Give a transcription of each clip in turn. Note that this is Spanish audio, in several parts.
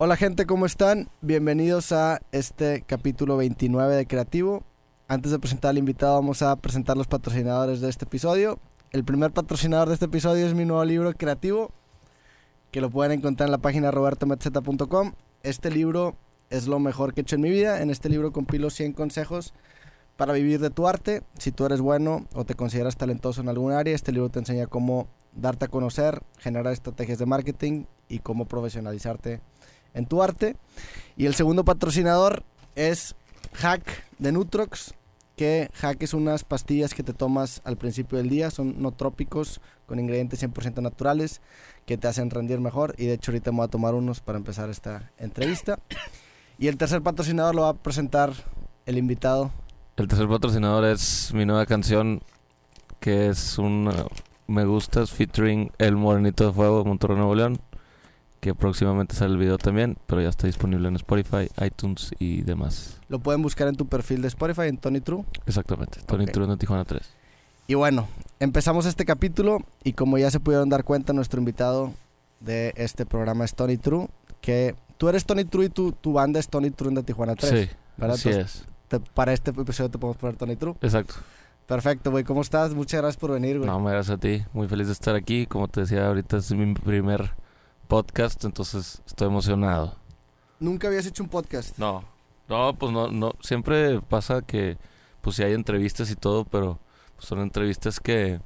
Hola gente, ¿cómo están? Bienvenidos a este capítulo 29 de Creativo. Antes de presentar al invitado vamos a presentar los patrocinadores de este episodio. El primer patrocinador de este episodio es mi nuevo libro Creativo, que lo pueden encontrar en la página robertometzeta.com. Este libro es lo mejor que he hecho en mi vida. En este libro compilo 100 consejos para vivir de tu arte. Si tú eres bueno o te consideras talentoso en algún área, este libro te enseña cómo darte a conocer, generar estrategias de marketing y cómo profesionalizarte en tu arte. Y el segundo patrocinador es Hack de Nutrox, que Hack es unas pastillas que te tomas al principio del día, son no trópicos con ingredientes 100% naturales que te hacen rendir mejor y de hecho ahorita me voy a tomar unos para empezar esta entrevista. Y el tercer patrocinador lo va a presentar el invitado. El tercer patrocinador es mi nueva canción que es un uh, Me Gustas featuring El Morenito de Fuego de Monterrey Nuevo León que próximamente sale el video también, pero ya está disponible en Spotify, iTunes y demás. Lo pueden buscar en tu perfil de Spotify, en Tony True. Exactamente, Tony. True de Tijuana 3. Y bueno, empezamos este capítulo y como ya se pudieron dar cuenta, nuestro invitado de este programa es Tony True, que tú eres Tony True y tu, tu banda es Tony True de Tijuana 3. Sí, ¿verdad? así Entonces, es. te- para este episodio te podemos poner Tony True. Exacto. Perfecto, güey. ¿Cómo estás? Muchas gracias por venir, güey. No, gracias a ti. Muy feliz de estar aquí. Como te decía, ahorita es mi primer podcast, entonces estoy emocionado. Nunca habías hecho un podcast. No, no, pues no, no. Siempre pasa que, pues sí hay entrevistas y todo, pero pues, son entrevistas que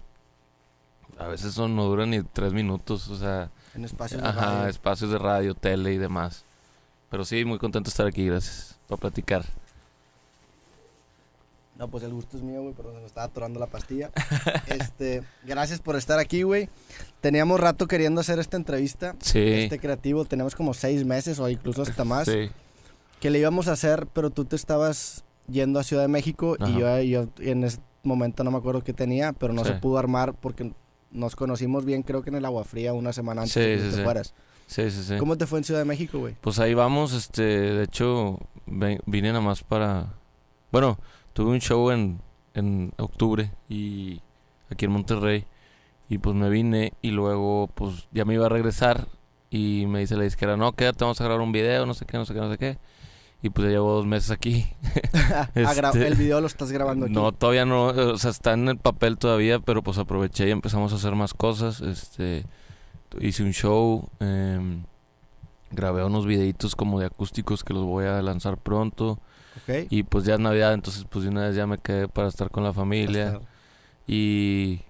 a veces son, no duran ni tres minutos, o sea, En espacios de ajá, radio. espacios de radio, tele y demás. Pero sí, muy contento de estar aquí, gracias, para platicar. No, pues el gusto es mío, güey, pero se me estaba atorando la pastilla. este, gracias por estar aquí, güey. Teníamos rato queriendo hacer esta entrevista. Sí, Este creativo, tenemos como seis meses o incluso hasta más. sí, que le íbamos a hacer, pero tú te estabas yendo a Ciudad de México y Ajá. yo, yo en ese momento no me acuerdo qué tenía, pero no Sí. se pudo armar porque nos conocimos bien, creo que en el Agua Fría una semana antes Sí, de que sí, te sí. fueras. sí, sí, sí. ¿Cómo te fue en Ciudad de México, güey? Pues ahí vamos, este, de hecho, vine nada más para... Bueno, tuve un show en, en octubre y aquí en Monterrey y pues me vine y luego pues ya me iba a regresar y me dice la disquera, no, quédate, vamos a grabar un video, no sé qué, no sé qué, no sé qué. Y pues ya llevo dos meses aquí. Gra- Este, el video lo estás grabando aquí. No, todavía no, o sea, está en el papel todavía, pero pues aproveché y empezamos a hacer más cosas. Este, hice un show, em, grabé unos videitos como de acústicos que los voy a lanzar pronto. Y pues ya es Navidad, entonces pues de una vez ya me quedé para estar con la familia. Y,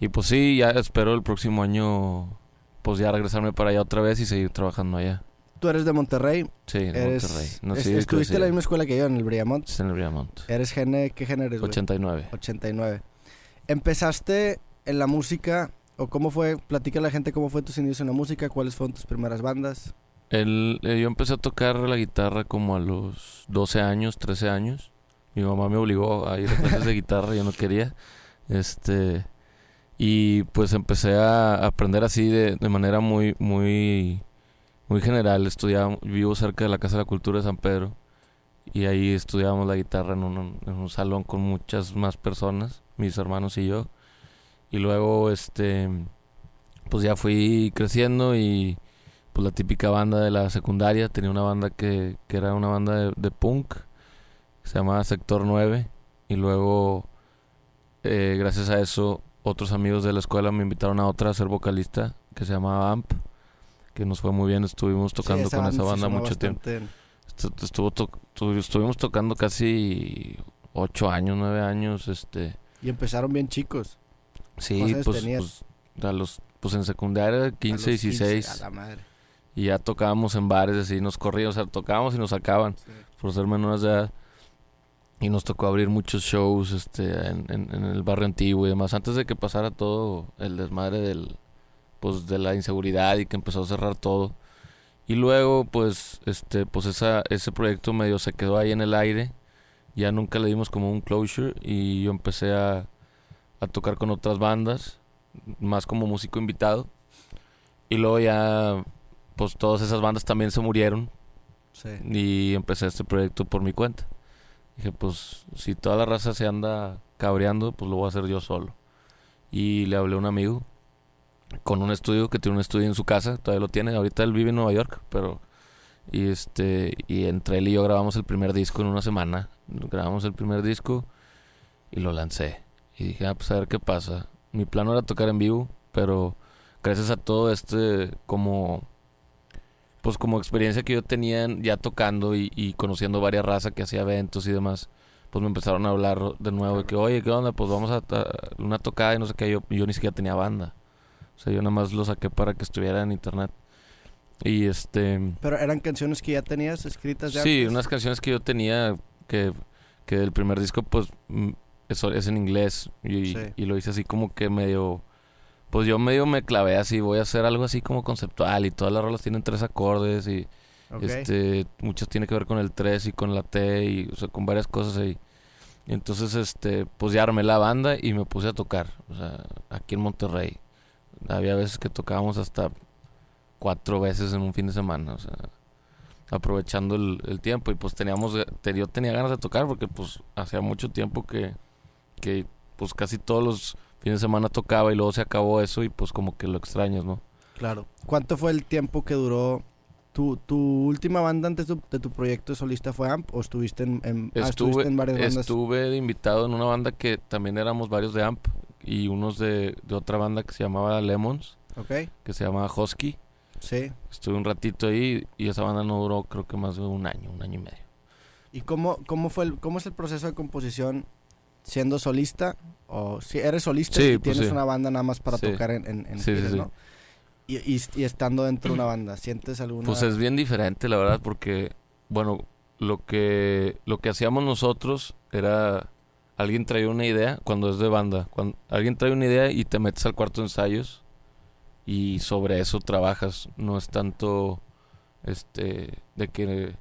y pues sí, ya espero el próximo año pues ya regresarme para allá otra vez y seguir trabajando allá. Tú eres de Monterrey. Sí, Eres, Monterrey. No es- estuviste en la misma escuela que yo, en el Briamont. en el Briamont. Eres gene, ¿qué género eres, güey? 89. 89. ¿Empezaste en la música o cómo fue? Platica a la gente cómo fue tus inicios en la música, cuáles fueron tus primeras bandas. Eh, yo empecé a tocar la guitarra como a los 12 años, 13 años. Mi mamá me obligó a ir a clases de guitarra, yo no quería. Este y pues empecé a aprender así de, de manera muy muy muy general. Estudiaba, vivo cerca de la Casa de la Cultura de San Pedro y ahí estudiábamos la guitarra en un, en un salón con muchas más personas, mis hermanos y yo. Y luego este pues ya fui creciendo y pues la típica banda de la secundaria. Tenía una banda que, que era una banda de, de punk, que se llamaba Sector 9. Y luego, eh, gracias a eso, otros amigos de la escuela me invitaron a otra a ser vocalista, que se llamaba AMP, que nos fue muy bien. Estuvimos tocando Sí, con esa banda mucho tiempo. Estuvo to- estuvimos tocando casi ocho años, nueve años. este Y empezaron bien chicos. Sí, ¿Cuántos años pues, pues, a los, pues en secundaria, 15, A los 16. A la madre. Y ya tocábamos en bares, así nos corrían, o sea, tocábamos y nos sacaban Sí. por ser menores de edad. Y nos tocó abrir muchos shows este, en, en- en el barrio antiguo y demás, antes de que pasara todo el desmadre del, pues, de la inseguridad y que empezó a cerrar todo. Y luego, pues, este, pues esa, ese proyecto medio se quedó ahí en el aire. Ya nunca le dimos como un closure y yo empecé a, a tocar con otras bandas, más como músico invitado. Y luego ya, pues todas esas bandas también se murieron Sí. y empecé este proyecto por mi cuenta. Dije, pues si toda la raza se anda cabreando, pues lo voy a hacer yo solo. Y le hablé a un amigo con un estudio que tiene un estudio en su casa, todavía lo tiene, ahorita él vive en Nueva York, pero Y este, y entre él y yo grabamos el primer disco en una semana. Grabamos el primer disco y lo lancé. Y dije, ah, pues a ver qué pasa. Mi plan era tocar en vivo, pero gracias a todo este como pues como experiencia que yo tenía ya tocando y, y conociendo varias razas que hacía eventos y demás, pues me empezaron a hablar de nuevo de que, oye, ¿qué onda? Pues vamos a, una tocada y no sé qué. Yo, yo ni siquiera tenía banda. O sea, yo nada más lo saqué para que estuviera en internet. Y este... Pero eran canciones que ya tenías escritas ya. Sí, antes? unas canciones que yo tenía que, que del primer disco, pues, mm, eso es en inglés. Y, Sí. y lo hice así como que medio... Pues yo medio me clavé así, voy a hacer algo así como conceptual y todas las rolas tienen tres acordes y este muchos tiene que ver con el 3 y con la T y o sea, con varias cosas ahí. Y entonces este pues ya armé la banda y me puse a tocar, o sea, aquí en Monterrey. Había veces que tocábamos hasta cuatro veces en un fin de semana, o sea, aprovechando el, el tiempo y pues teníamos te- yo tenía ganas de tocar porque pues hacía mucho tiempo que que pues casi todos los fines de semana tocaba y luego se acabó eso y pues como que lo extrañas, ¿no? Claro. ¿Cuánto fue el tiempo que duró tu, tu última banda antes de, de tu proyecto solista fue AMP o estuviste en, en- ah, estuviste Estuve, en varias bandas? estuve de invitado en una banda que también éramos varios de AMP y unos de, de otra banda que se llamaba Lemons, Ok, que se llamaba Husky. sí. Estuve un ratito ahí y esa banda no duró creo que más de un año, un año y medio. ¿Y cómo, cómo, fue el, cómo es el proceso de composición siendo solista? O si eres solista Sí, y pues tienes sí. una banda nada más para Sí. tocar en, en, en giras. ¿no? Y, y, y estando dentro de una banda, ¿sientes alguna...? Pues es bien diferente, la verdad, porque, bueno, lo que, lo que hacíamos nosotros era, alguien traía una idea, cuando es de banda, cuando alguien trae una idea y te metes al cuarto de ensayos y sobre eso trabajas, no es tanto, este, de que,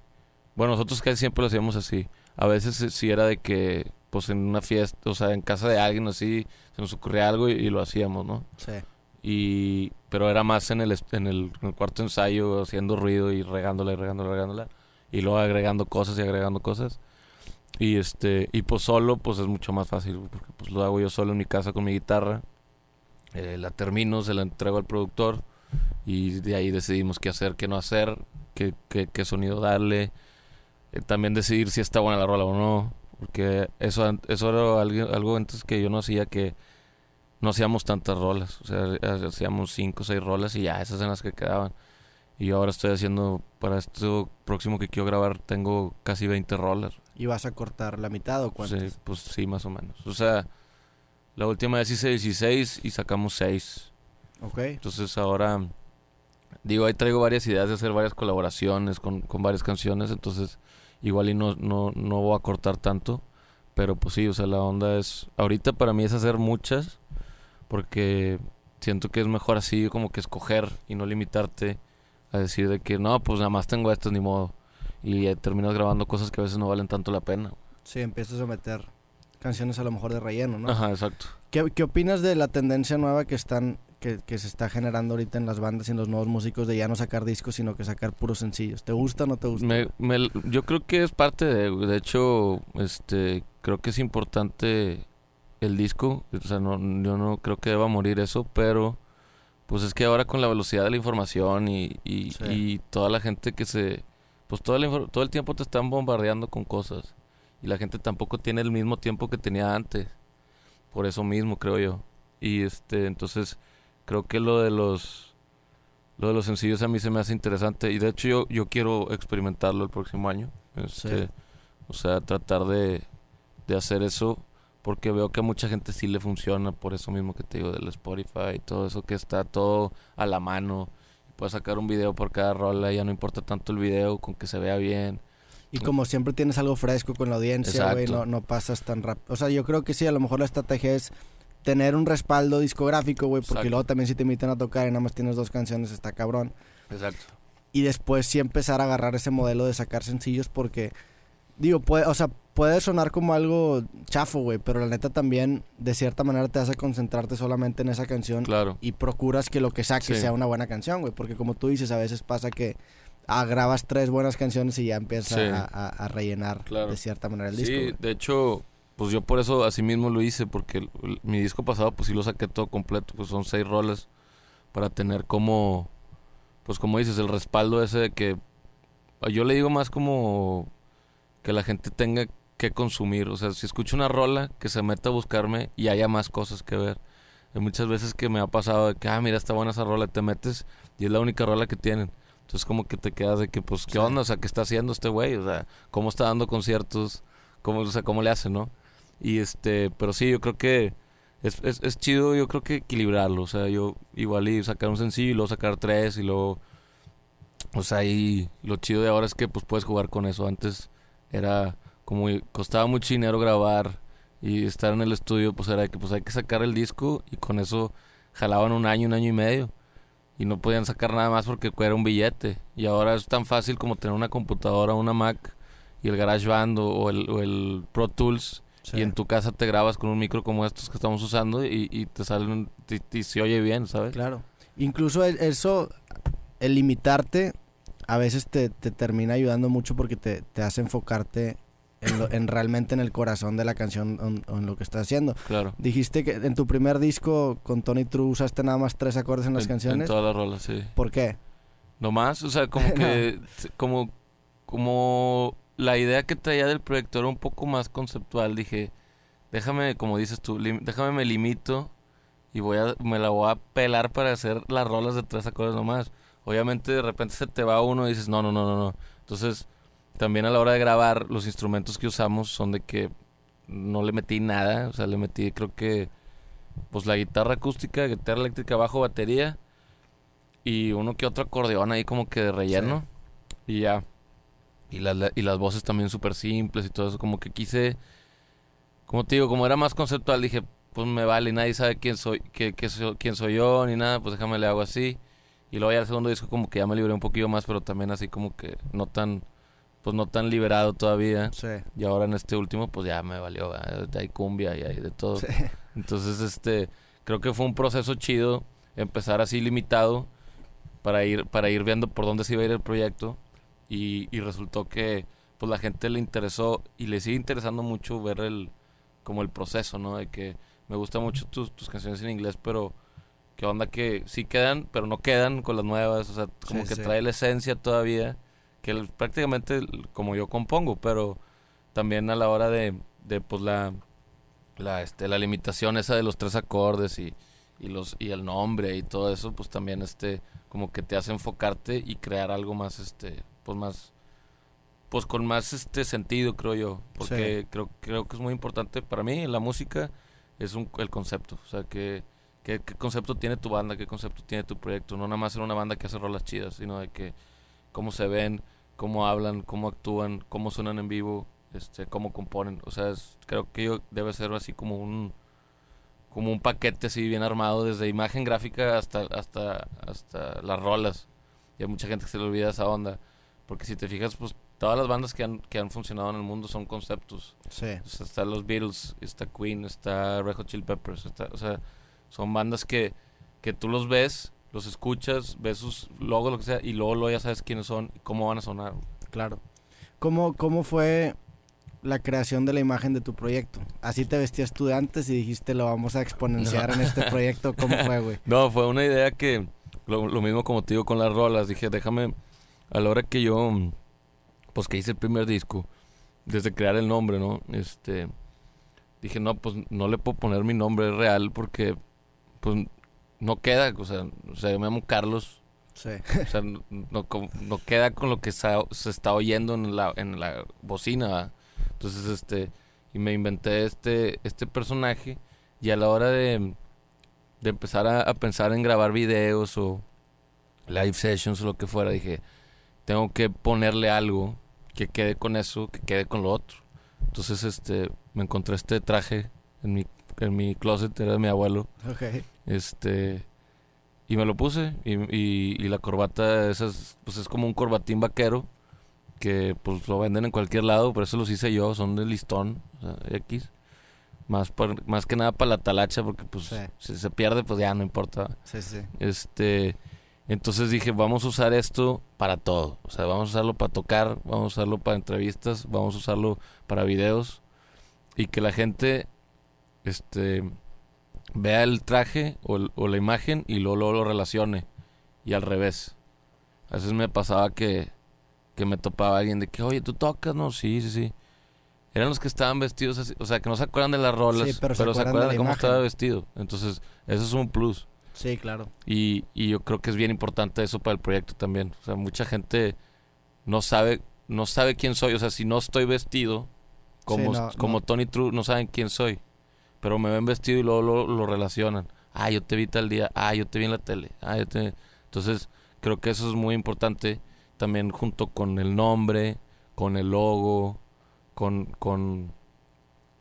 bueno, nosotros casi siempre lo hacíamos así, a veces eh, sí era de que, pues en una fiesta, o sea, en casa de alguien así, se nos ocurría algo y, y lo hacíamos, ¿no? Sí. y pero era más en el en el, en el cuarto ensayo haciendo ruido y regándola y regándola y regándola y luego agregando cosas y agregando cosas y este y pues solo pues es mucho más fácil porque pues lo hago yo solo en mi casa con mi guitarra eh, la termino se la entrego al productor y de ahí decidimos qué hacer qué no hacer qué, qué, qué sonido darle Eh, también decidir si está buena la rola o no porque eso eso era algo, algo antes que yo no hacía que no hacíamos tantas rolas, o sea, ha- hacíamos cinco o seis rolas y ya esas eran las que quedaban. Y yo ahora estoy haciendo, para esto próximo que quiero grabar, tengo casi 20 rolas. ¿Y vas a cortar la mitad o cuánto? Sí, pues sí, más o menos. O sea, la última vez hice 16 y sacamos 6. Ok. Entonces ahora, digo, ahí traigo varias ideas de hacer varias colaboraciones con, con varias canciones, entonces igual y no, no, no voy a cortar tanto. Pero pues sí, o sea, la onda es, ahorita para mí es hacer muchas, porque siento que es mejor así como que escoger y no limitarte a decir de que no, pues nada más tengo esto, ni modo. Y eh, terminas grabando cosas que a veces no valen tanto la pena. Sí, empiezas a meter canciones a lo mejor de relleno, ¿no? Ajá, exacto. ¿Qué, qué opinas de la tendencia nueva que están que, que se está generando ahorita en las bandas y en los nuevos músicos de ya no sacar discos, sino que sacar puros sencillos? ¿Te gusta o no te gusta? Me, me- yo creo que es parte de, de hecho, este, creo que es importante el disco, o sea, no, yo no creo que deba morir eso, pero pues es que ahora con la velocidad de la información y, y, Sí. y toda la gente que se, pues la infor- todo el tiempo te están bombardeando con cosas y la gente tampoco tiene el mismo tiempo que tenía antes, por eso mismo creo yo, y este, entonces creo que lo de los lo de los sencillos a mí se me hace interesante y de hecho yo, yo quiero experimentarlo el próximo año. Este, Sí. O sea, tratar de, de hacer eso porque veo que a mucha gente sí le funciona por eso mismo que te digo del Spotify y todo eso que está todo a la mano. Puedes sacar un video por cada rola, ya no importa tanto el video con que se vea bien. Y como siempre tienes algo fresco con la audiencia, güey, no, no pasas tan rápido. O sea, yo creo que sí, a lo mejor la estrategia es tener un respaldo discográfico, güey, porque Exacto. luego también si te invitan a tocar y nada más tienes dos canciones, está cabrón. Exacto. Y después sí empezar a agarrar ese modelo de sacar sencillos porque, digo, puede, o sea, puede sonar como algo chafo, güey, pero la neta también, de cierta manera, te hace concentrarte solamente en esa canción Claro. y procuras que lo que saques Sí. sea una buena canción, güey. Porque como tú dices, a veces pasa que ah, grabas tres buenas canciones y ya empiezas Sí. a, a- a rellenar Claro. de cierta manera el disco. Sí, de hecho, pues yo por eso así mismo lo hice, porque el- el- mi disco pasado pues sí lo saqué todo completo, pues son seis roles para tener como, pues como dices, el respaldo ese de que yo le digo más como que la gente tenga que consumir. O sea, si escucho una rola, que se meta a buscarme y haya más cosas que ver. Hay muchas veces que me ha pasado de que, ah, mira, está buena esa rola, te metes y es la única rola que tienen. Entonces como que te quedas de que, pues, ¿qué onda? O sea, ¿qué está haciendo este güey? O sea, ¿cómo está dando conciertos? ¿Cómo, o sea, ¿cómo le hace, no? Y este, pero sí, yo creo que es, es, es chido, yo creo que equilibrarlo. O sea, yo igual y sacar un sencillo y luego sacar tres y luego... O sea, y lo chido de ahora es que pues puedes jugar con eso. Antes era como costaba mucho dinero grabar y estar en el estudio, pues era que pues hay que sacar el disco y con eso jalaban un año, un año y medio y no podían sacar nada más porque era un billete. Y ahora es tan fácil como tener una computadora, una Mac y el GarageBand o, o, el, o el Pro Tools y en tu casa te grabas con un micro como estos que estamos usando y, te salen y, se oye bien, ¿sabes? Claro. Incluso eso, el limitarte, a veces te, termina ayudando mucho porque te, te hace enfocarte en, realmente en el corazón de la canción o en, lo que estás haciendo. Claro. Dijiste que en tu primer disco con Tony True usaste nada más tres acordes en las canciones. En todas las rolas, sí. ¿Por qué? No más, o sea, como que como como la idea que traía del proyecto era un poco más conceptual. Dije, déjame, como dices tú, déjame me limito y voy a, me la voy a pelar para hacer las rolas de tres acordes nomás. Obviamente de repente se te va uno y dices, no, no, no, no, no. Entonces, también a la hora de grabar, los instrumentos que usamos son de que no le metí nada. O sea, le metí creo que, pues la guitarra acústica, guitarra eléctrica, bajo, batería. Y uno que otro acordeón ahí como que de relleno. Y ya. Y, y las voces también súper simples y todo eso. Como que quise, como te digo, como era más conceptual, dije, pues me vale, nadie sabe quién soy, qué, qué soy, quién soy yo, ni nada, pues déjame le hago así. Y luego ya el segundo disco como que ya me libré un poquillo más, pero también así como que no tan, pues no tan liberado todavía. Sí. Y ahora en este último, pues ya me valió, hay cumbia y hay de todo. Sí. Entonces, este, creo que fue un proceso chido empezar así limitado para ir, para ir viendo por dónde se iba a ir el proyecto y, resultó que pues la gente le interesó y le sigue interesando mucho ver el como el proceso, ¿no? De que me gustan mucho tus, tus canciones en inglés, pero qué onda que sí quedan, pero no quedan con las nuevas, o sea, como que trae la esencia todavía, que prácticamente como yo compongo, pero también a la hora de, de pues la, la, este, la limitación esa de los tres acordes y, y, los, y el nombre y todo eso, pues también este, como que te hace enfocarte y crear algo más, este, pues más pues con más este sentido creo yo porque creo creo que es muy importante para mí la música es un, el concepto o sea que ¿Qué, concepto tiene tu banda? ¿Qué concepto tiene tu proyecto? No nada más ser una banda que hace rolas chidas, sino de que cómo se ven, cómo hablan, cómo actúan, cómo suenan en vivo, este, cómo componen. O sea, creo que yo debe ser así como un como un paquete así bien armado desde imagen gráfica hasta hasta hasta las rolas. Y hay mucha gente que se le olvida esa onda. Porque si te fijas, pues todas las bandas que han, que han funcionado en el mundo son conceptos. Sí. O está los Beatles, está Queen, está Red Hot Chili Peppers. o sea, son bandas que, que tú los ves, los escuchas, ves sus logos, lo que sea, y luego, luego ya sabes quiénes son y cómo van a sonar. Claro. ¿Cómo, ¿Cómo fue la creación de la imagen de tu proyecto? Así te vestías tú de antes y dijiste, lo vamos a exponenciar en este proyecto. ¿Cómo fue, güey? No, fue una idea que lo, mismo como te digo con las rolas. Dije, déjame, a la hora que yo, pues que hice el primer disco, desde crear el nombre, ¿no? Este, dije, no, pues no le puedo poner mi nombre real porque, pues, no queda, o sea, o sea yo me llamo Carlos. Sí. O sea, no, no, queda con lo que se, se, está oyendo en la, en la bocina, Entonces, este, y me inventé este, este personaje y a la hora de de empezar a, pensar en grabar videos o live sessions o lo que fuera, dije, tengo que ponerle algo que quede con eso, que quede con lo otro. Entonces, este, me encontré este traje en mi, en mi closet, era de mi abuelo. Este, y me lo puse. Y, y, la corbata, esas, pues es como un corbatín vaquero, que pues lo venden en cualquier lado, por eso los hice yo, son de listón, X. Más, más que nada para la talacha, porque pues si se pierde, pues ya no importa. Sí, sí. Este, entonces dije, vamos a usar esto para todo. O sea, vamos a usarlo para tocar, vamos a usarlo para entrevistas, vamos a usarlo para videos. Y que la gente este, vea el traje o, o la imagen y luego, lo relacione. Y al revés. A veces me pasaba que, que me topaba alguien de que, oye, ¿tú tocas? No, sí, sí, sí. Eran los que estaban vestidos así, o sea, que no se acuerdan de las rolas, Sí, pero pero, se se acuerdan acuerdan de de, cómo imagen. estaba vestido. Entonces, eso es un plus. Sí, claro. Y, y yo creo que es bien importante eso para el proyecto también. O sea, mucha gente no sabe, no sabe quién soy. O sea, si no estoy vestido, como, Sí, no, como no. Tony True, no saben quién soy. Pero me ven vestido y luego lo, lo relacionan. Ah, yo te vi tal día. Ah, yo te vi en la tele. Ah, yo te... Entonces, creo que eso es muy importante. También junto con el nombre, con el logo, con, con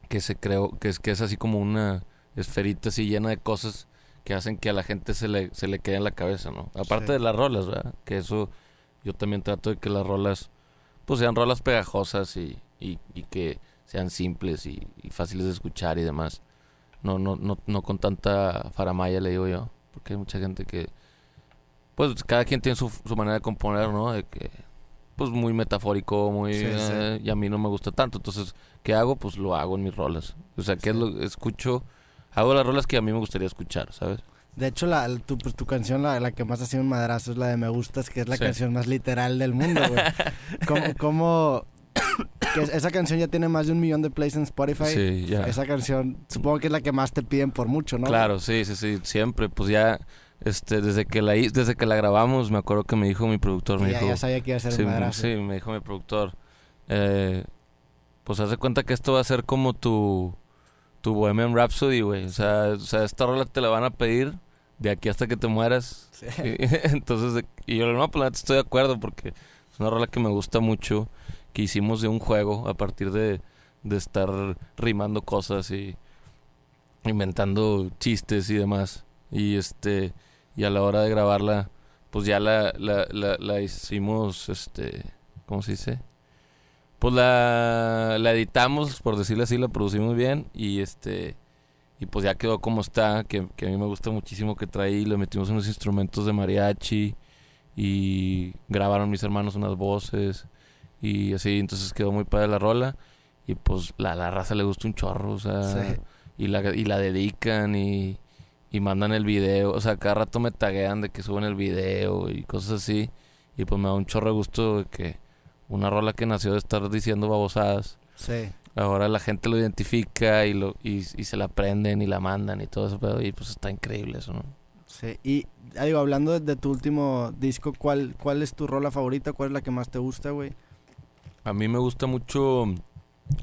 que se creó, que es, que es así como una esferita así llena de cosas que hacen que a la gente se le, se le quede en la cabeza, ¿no? Aparte Sí. de las rolas, ¿verdad? Que eso yo también trato de que las rolas pues sean rolas pegajosas y, y, y que sean simples y, y fáciles de escuchar y demás. No, no, no, no con tanta faramaya le digo yo, porque hay mucha gente que pues cada quien tiene su, su manera de componer, ¿no? De que pues muy metafórico, muy Sí, sí. eh, y a mí no me gusta tanto, entonces ¿qué hago? Pues lo hago en mis rolas. O sea, ¿qué es Sí. lo escucho? Hago las rolas que a mí me gustaría escuchar, ¿sabes? De hecho, la, tu, pues, tu canción, la, la que más ha sido un madrazo, es la de Me Gustas, que es la Sí. canción más literal del mundo, güey. ¿Cómo, cómo- que esa canción ya tiene más de un millón de plays en Spotify? Sí, ya. Esa canción, supongo que es la que más te piden por mucho, ¿no? Claro, sí, sí, sí, siempre, pues ya este desde que la desde que la grabamos, me acuerdo que me dijo mi productor, me ya, dijo, ya sabía que iba a ser sí, madrazo. sí, me dijo mi productor, eh, pues haz de cuenta que esto va a ser como tu tu Bohemian Rhapsody, güey, o sea, o sea, esta rola te la van a pedir de aquí hasta que te mueras. Sí. Y- Entonces, y yo no, pues estoy de acuerdo porque es una rola que me gusta mucho, que hicimos de un juego a partir de, de estar rimando cosas y inventando chistes y demás. Y este, y a la hora de grabarla, pues ya la, la, la, la hicimos, este, ¿cómo se dice? Pues la, la editamos, por decirlo así, la producimos bien y este y pues ya quedó como está, que, que a mí me gusta muchísimo que traí, le metimos unos instrumentos de mariachi y grabaron mis hermanos unas voces y así, entonces quedó muy padre la rola y pues la, la raza le gusta un chorro, o sea, Sí. y la, y la dedican y, y mandan el video, o sea, cada rato me taguean de que suben el video y cosas así y pues me da un chorro de gusto de que una rola que nació de estar diciendo babosadas Sí. Ahora la gente lo identifica y lo y, y se la prenden y la mandan y todo eso, pero y pues está increíble eso, ¿no? Sí, y ah, digo, hablando de, de tu último disco, ¿cuál, ¿cuál es tu rola favorita? ¿Cuál es la que más te gusta, güey? A mí me gusta mucho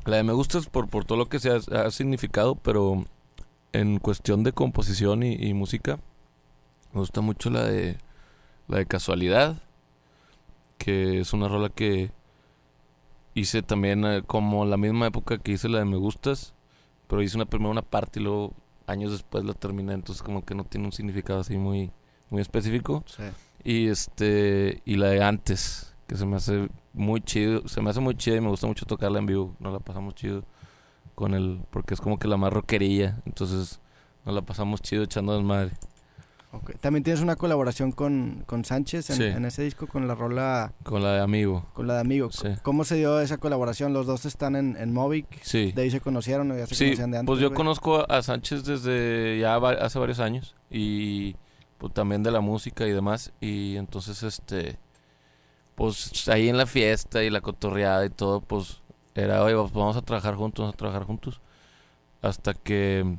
la de me gusta es por, por todo lo que se ha, ha significado, pero en cuestión de composición y, y música me gusta mucho la de la de casualidad, que es una rola que hice también eh, como la misma época que hice la de me gustas, pero hice una primero una parte y luego años después la terminé, entonces como que no tiene un significado así muy muy específico. Sí. Y este y la de antes, que se me hace muy chido, se me hace muy chida y me gusta mucho tocarla en vivo, nos la pasamos chido con el porque es como que la más rockerilla, entonces nos la pasamos chido echando desmadre. Ok. También tienes una colaboración con, con Sánchez en, Sí. en ese disco con la rola, Con la de amigo. con la de Amigo. Sí. ¿Cómo se dio esa colaboración? Los dos están en, en Movic. Sí. De ahí se conocieron ya se Sí, conocían de antes. pues yo güey? conozco a Sánchez desde ya va- hace varios años y pues también de la música y demás y entonces este pues ahí en la fiesta y la cotorreada y todo pues era oye pues, vamos a trabajar juntos vamos a trabajar juntos hasta que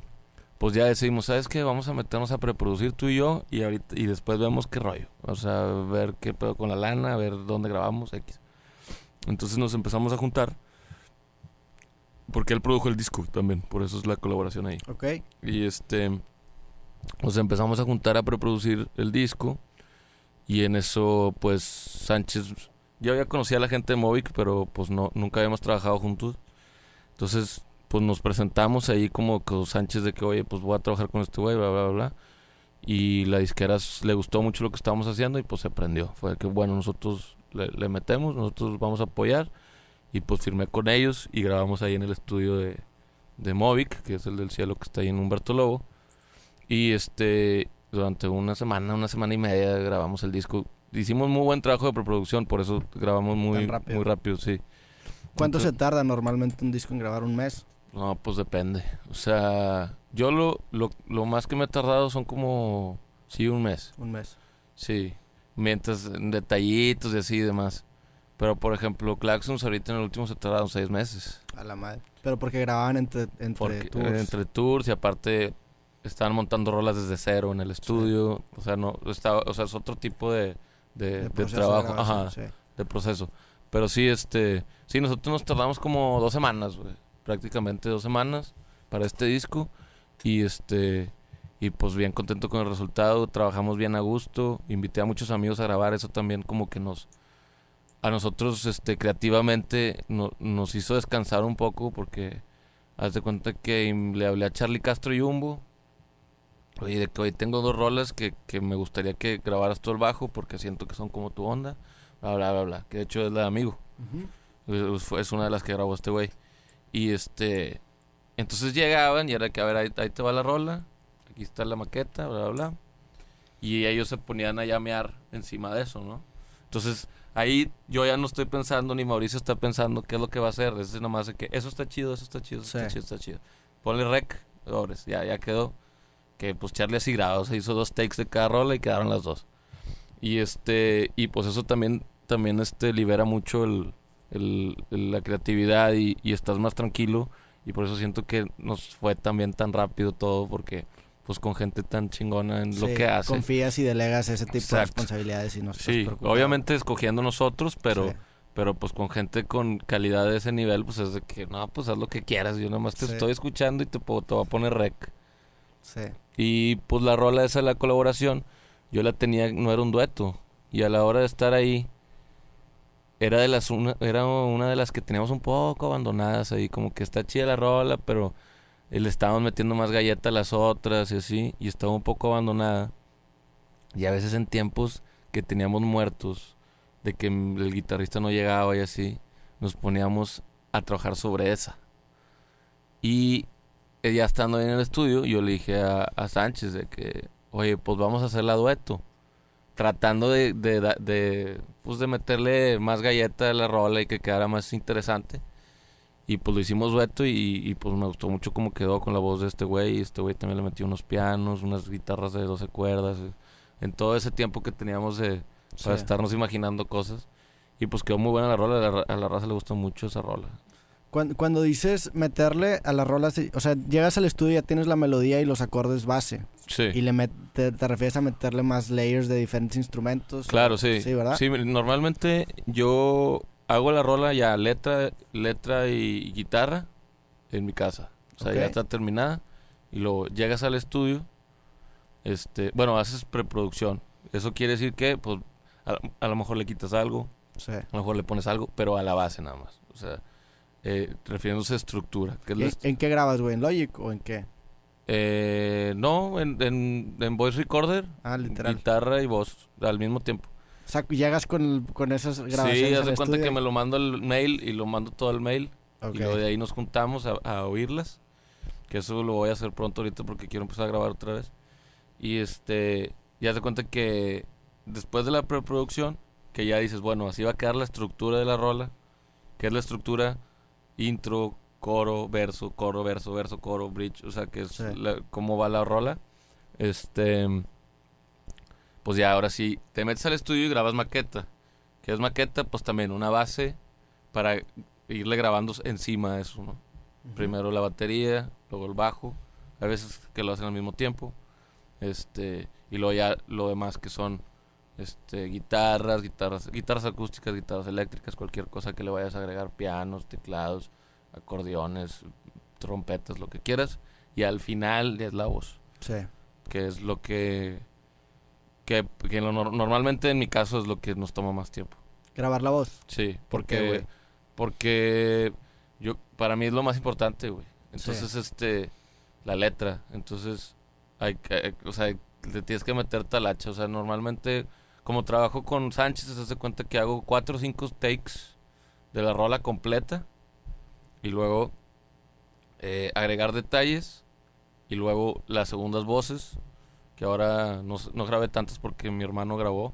pues ya decidimos sabes qué vamos a meternos a preproducir tú y yo y ahorita y después vemos qué rollo o sea ver qué pedo con la lana ver dónde grabamos x entonces nos empezamos a juntar porque él produjo el disco también, por eso es la colaboración ahí. Ok. Y este, nos empezamos a juntar a preproducir el disco. Y en eso, pues, Sánchez, ya había conocido a la gente de Movic, pero pues no, nunca habíamos trabajado juntos. Entonces, pues nos presentamos ahí como con Sánchez de que, oye, pues voy a trabajar con este güey, bla, bla, bla. Y la disquera le gustó mucho lo que estábamos haciendo y pues se prendió. Fue que, bueno, nosotros le, le metemos, nosotros vamos a apoyar. Y pues firmé con ellos y grabamos ahí en el estudio de, de Movic, que es el del cielo que está ahí en Humberto Lobo. Y este, durante una semana, una semana y media grabamos el disco. Hicimos muy buen trabajo de preproducción, por eso grabamos muy Tan rápido. muy rápido, sí. ¿Cuánto se Entonces- tarda normalmente un disco en grabar? ¿Un mes? No, pues depende. O sea, yo lo, lo, lo más que me he tardado son como, sí, un mes. Un mes. Sí, mientras en detallitos y así y demás. Pero, por ejemplo, Claxons ahorita en el último se tardaron seis meses. A la madre. Pero porque grababan entre, entre Porque, tours. eh, entre tours y aparte estaban montando rolas desde cero en el estudio. O sea, no, estaba, o sea, es otro tipo de, de, de de de trabajo. grabación, Ajá, sí. de proceso. Pero sí, este, sí, nosotros nos tardamos como dos semanas, güey. Prácticamente dos semanas para este disco. Y este, y pues bien contento con el resultado. Trabajamos bien a gusto. Invité a muchos amigos a grabar. Eso también como que nos, a nosotros, este, creativamente no- nos hizo descansar un poco porque haz de cuenta que le hablé a Charlie Castro y Jumbo. Oye, de que hoy tengo dos rolas que, que me gustaría que grabaras todo el bajo porque siento que son como tu onda bla, bla, bla, bla. Que de hecho es la de Amigo. Ujú. Es, fue- es una de las que grabó este güey. Y este. Entonces llegaban y era que, a ver, ahí, ahí te va la rola. Aquí está la maqueta, bla, bla, bla. Y ellos se ponían a llamear encima de eso, ¿no? Entonces ahí yo ya no estoy pensando, ni Mauricio está pensando qué es lo que va a hacer. Es nomás de que eso está chido, eso está chido, eso está chido, está chido. Ponle rec, sobres, ya, ya quedó. Que pues Charlie así grabó, se hizo dos takes de cada rola y quedaron las dos. Y este, y pues eso también, también este libera mucho el, el- la creatividad y, y estás más tranquilo. Y por eso siento que nos fue también tan rápido todo, porque pues con gente tan chingona en lo Sí, que hace. Confías y delegas ese tipo de responsabilidades y no estás Sí, preocupado. obviamente escogiendo nosotros, pero Sí. pero pues con gente con calidad de ese nivel, pues es de que, no, pues haz lo que quieras, yo nomás te Sí. estoy escuchando y te, puedo, te voy a poner rec. Sí. Y pues la rola esa, la colaboración, yo la tenía, no era un dueto. Y a la hora de estar ahí, era de las una, era una de las que teníamos un poco abandonadas ahí, como que está chida la rola, pero eh, le estábamos metiendo más galleta a las otras y así, y estaba un poco abandonada. Y a veces en tiempos que teníamos muertos, de que el guitarrista no llegaba y así, nos poníamos a trabajar sobre esa. Y eh, ya estando ahí en el estudio, yo le dije a, a Sánchez de que, oye, pues vamos a hacer la dueto. Tratando de, de, de, pues de meterle más galleta a la rola y que quedara más interesante. Y pues lo hicimos dueto y, y, pues me gustó mucho cómo quedó con la voz de este güey. Y este güey también le metió unos pianos, unas guitarras de 12 cuerdas. eh, En todo ese tiempo que teníamos de, para Sí. estarnos imaginando cosas. Y pues quedó muy buena la rola, a la, la raza le gustó mucho esa rola. Cuando, cuando dices meterle a las rolas, o sea, llegas al estudio y ya tienes la melodía y los acordes base. Sí. Y le met- te, te refieres a meterle más layers de diferentes instrumentos. Claro, sí. Sí, ¿verdad? Sí, normalmente yo hago la rola ya letra, letra y guitarra en mi casa. O sea, ya está terminada. Y luego llegas al estudio. Este, bueno, haces preproducción. Eso quiere decir que, pues, a, a lo mejor le quitas algo, Sí. a lo mejor le pones algo, pero a la base nada más. O sea, eh, refiriéndose a estructura. Que es la ¿En, en qué grabas, güey? ¿En Logic o en qué? Eh, no, en, en, en voice recorder, Ah, literal. guitarra y voz al mismo tiempo. O sea, llegas con, con esas grabaciones Sí, de cuenta estudio. que me lo mando al mail y lo mando todo al mail. Ok. Y luego de ahí nos juntamos a, a oírlas. Que eso lo voy a hacer pronto ahorita porque quiero empezar a grabar otra vez. Y este, ya se cuenta que después de la preproducción, que ya dices, bueno, así va a quedar la estructura de la rola. Que es la estructura intro, coro, verso, coro, verso, verso, coro, bridge. O sea, que es Sí. la- cómo va la rola. Este, pues ya ahora sí, te metes al estudio y grabas maqueta. Que es maqueta, pues también una base para irle grabando encima de eso, ¿no? Primero la batería, luego el bajo, a veces que lo hacen al mismo tiempo, este, y luego ya lo demás que son este guitarras, guitarras, guitarras acústicas, guitarras eléctricas, cualquier cosa que le vayas a agregar, pianos, teclados, acordeones, trompetas, lo que quieras, y al final es la voz, Sí. que es lo que que, que lo normalmente en mi caso es lo que nos toma más tiempo. Grabar la voz. Sí, ¿Por qué, porque güey? porque yo para mí es lo más importante, güey. Entonces, este la letra, entonces hay que o sea, le tienes que meter talacha, o sea, normalmente como trabajo con Sánchez, se hace cuenta que hago cuatro o cinco takes de la rola completa y luego eh, agregar detalles y luego las segundas voces que ahora no, no grabé tantas porque mi hermano grabó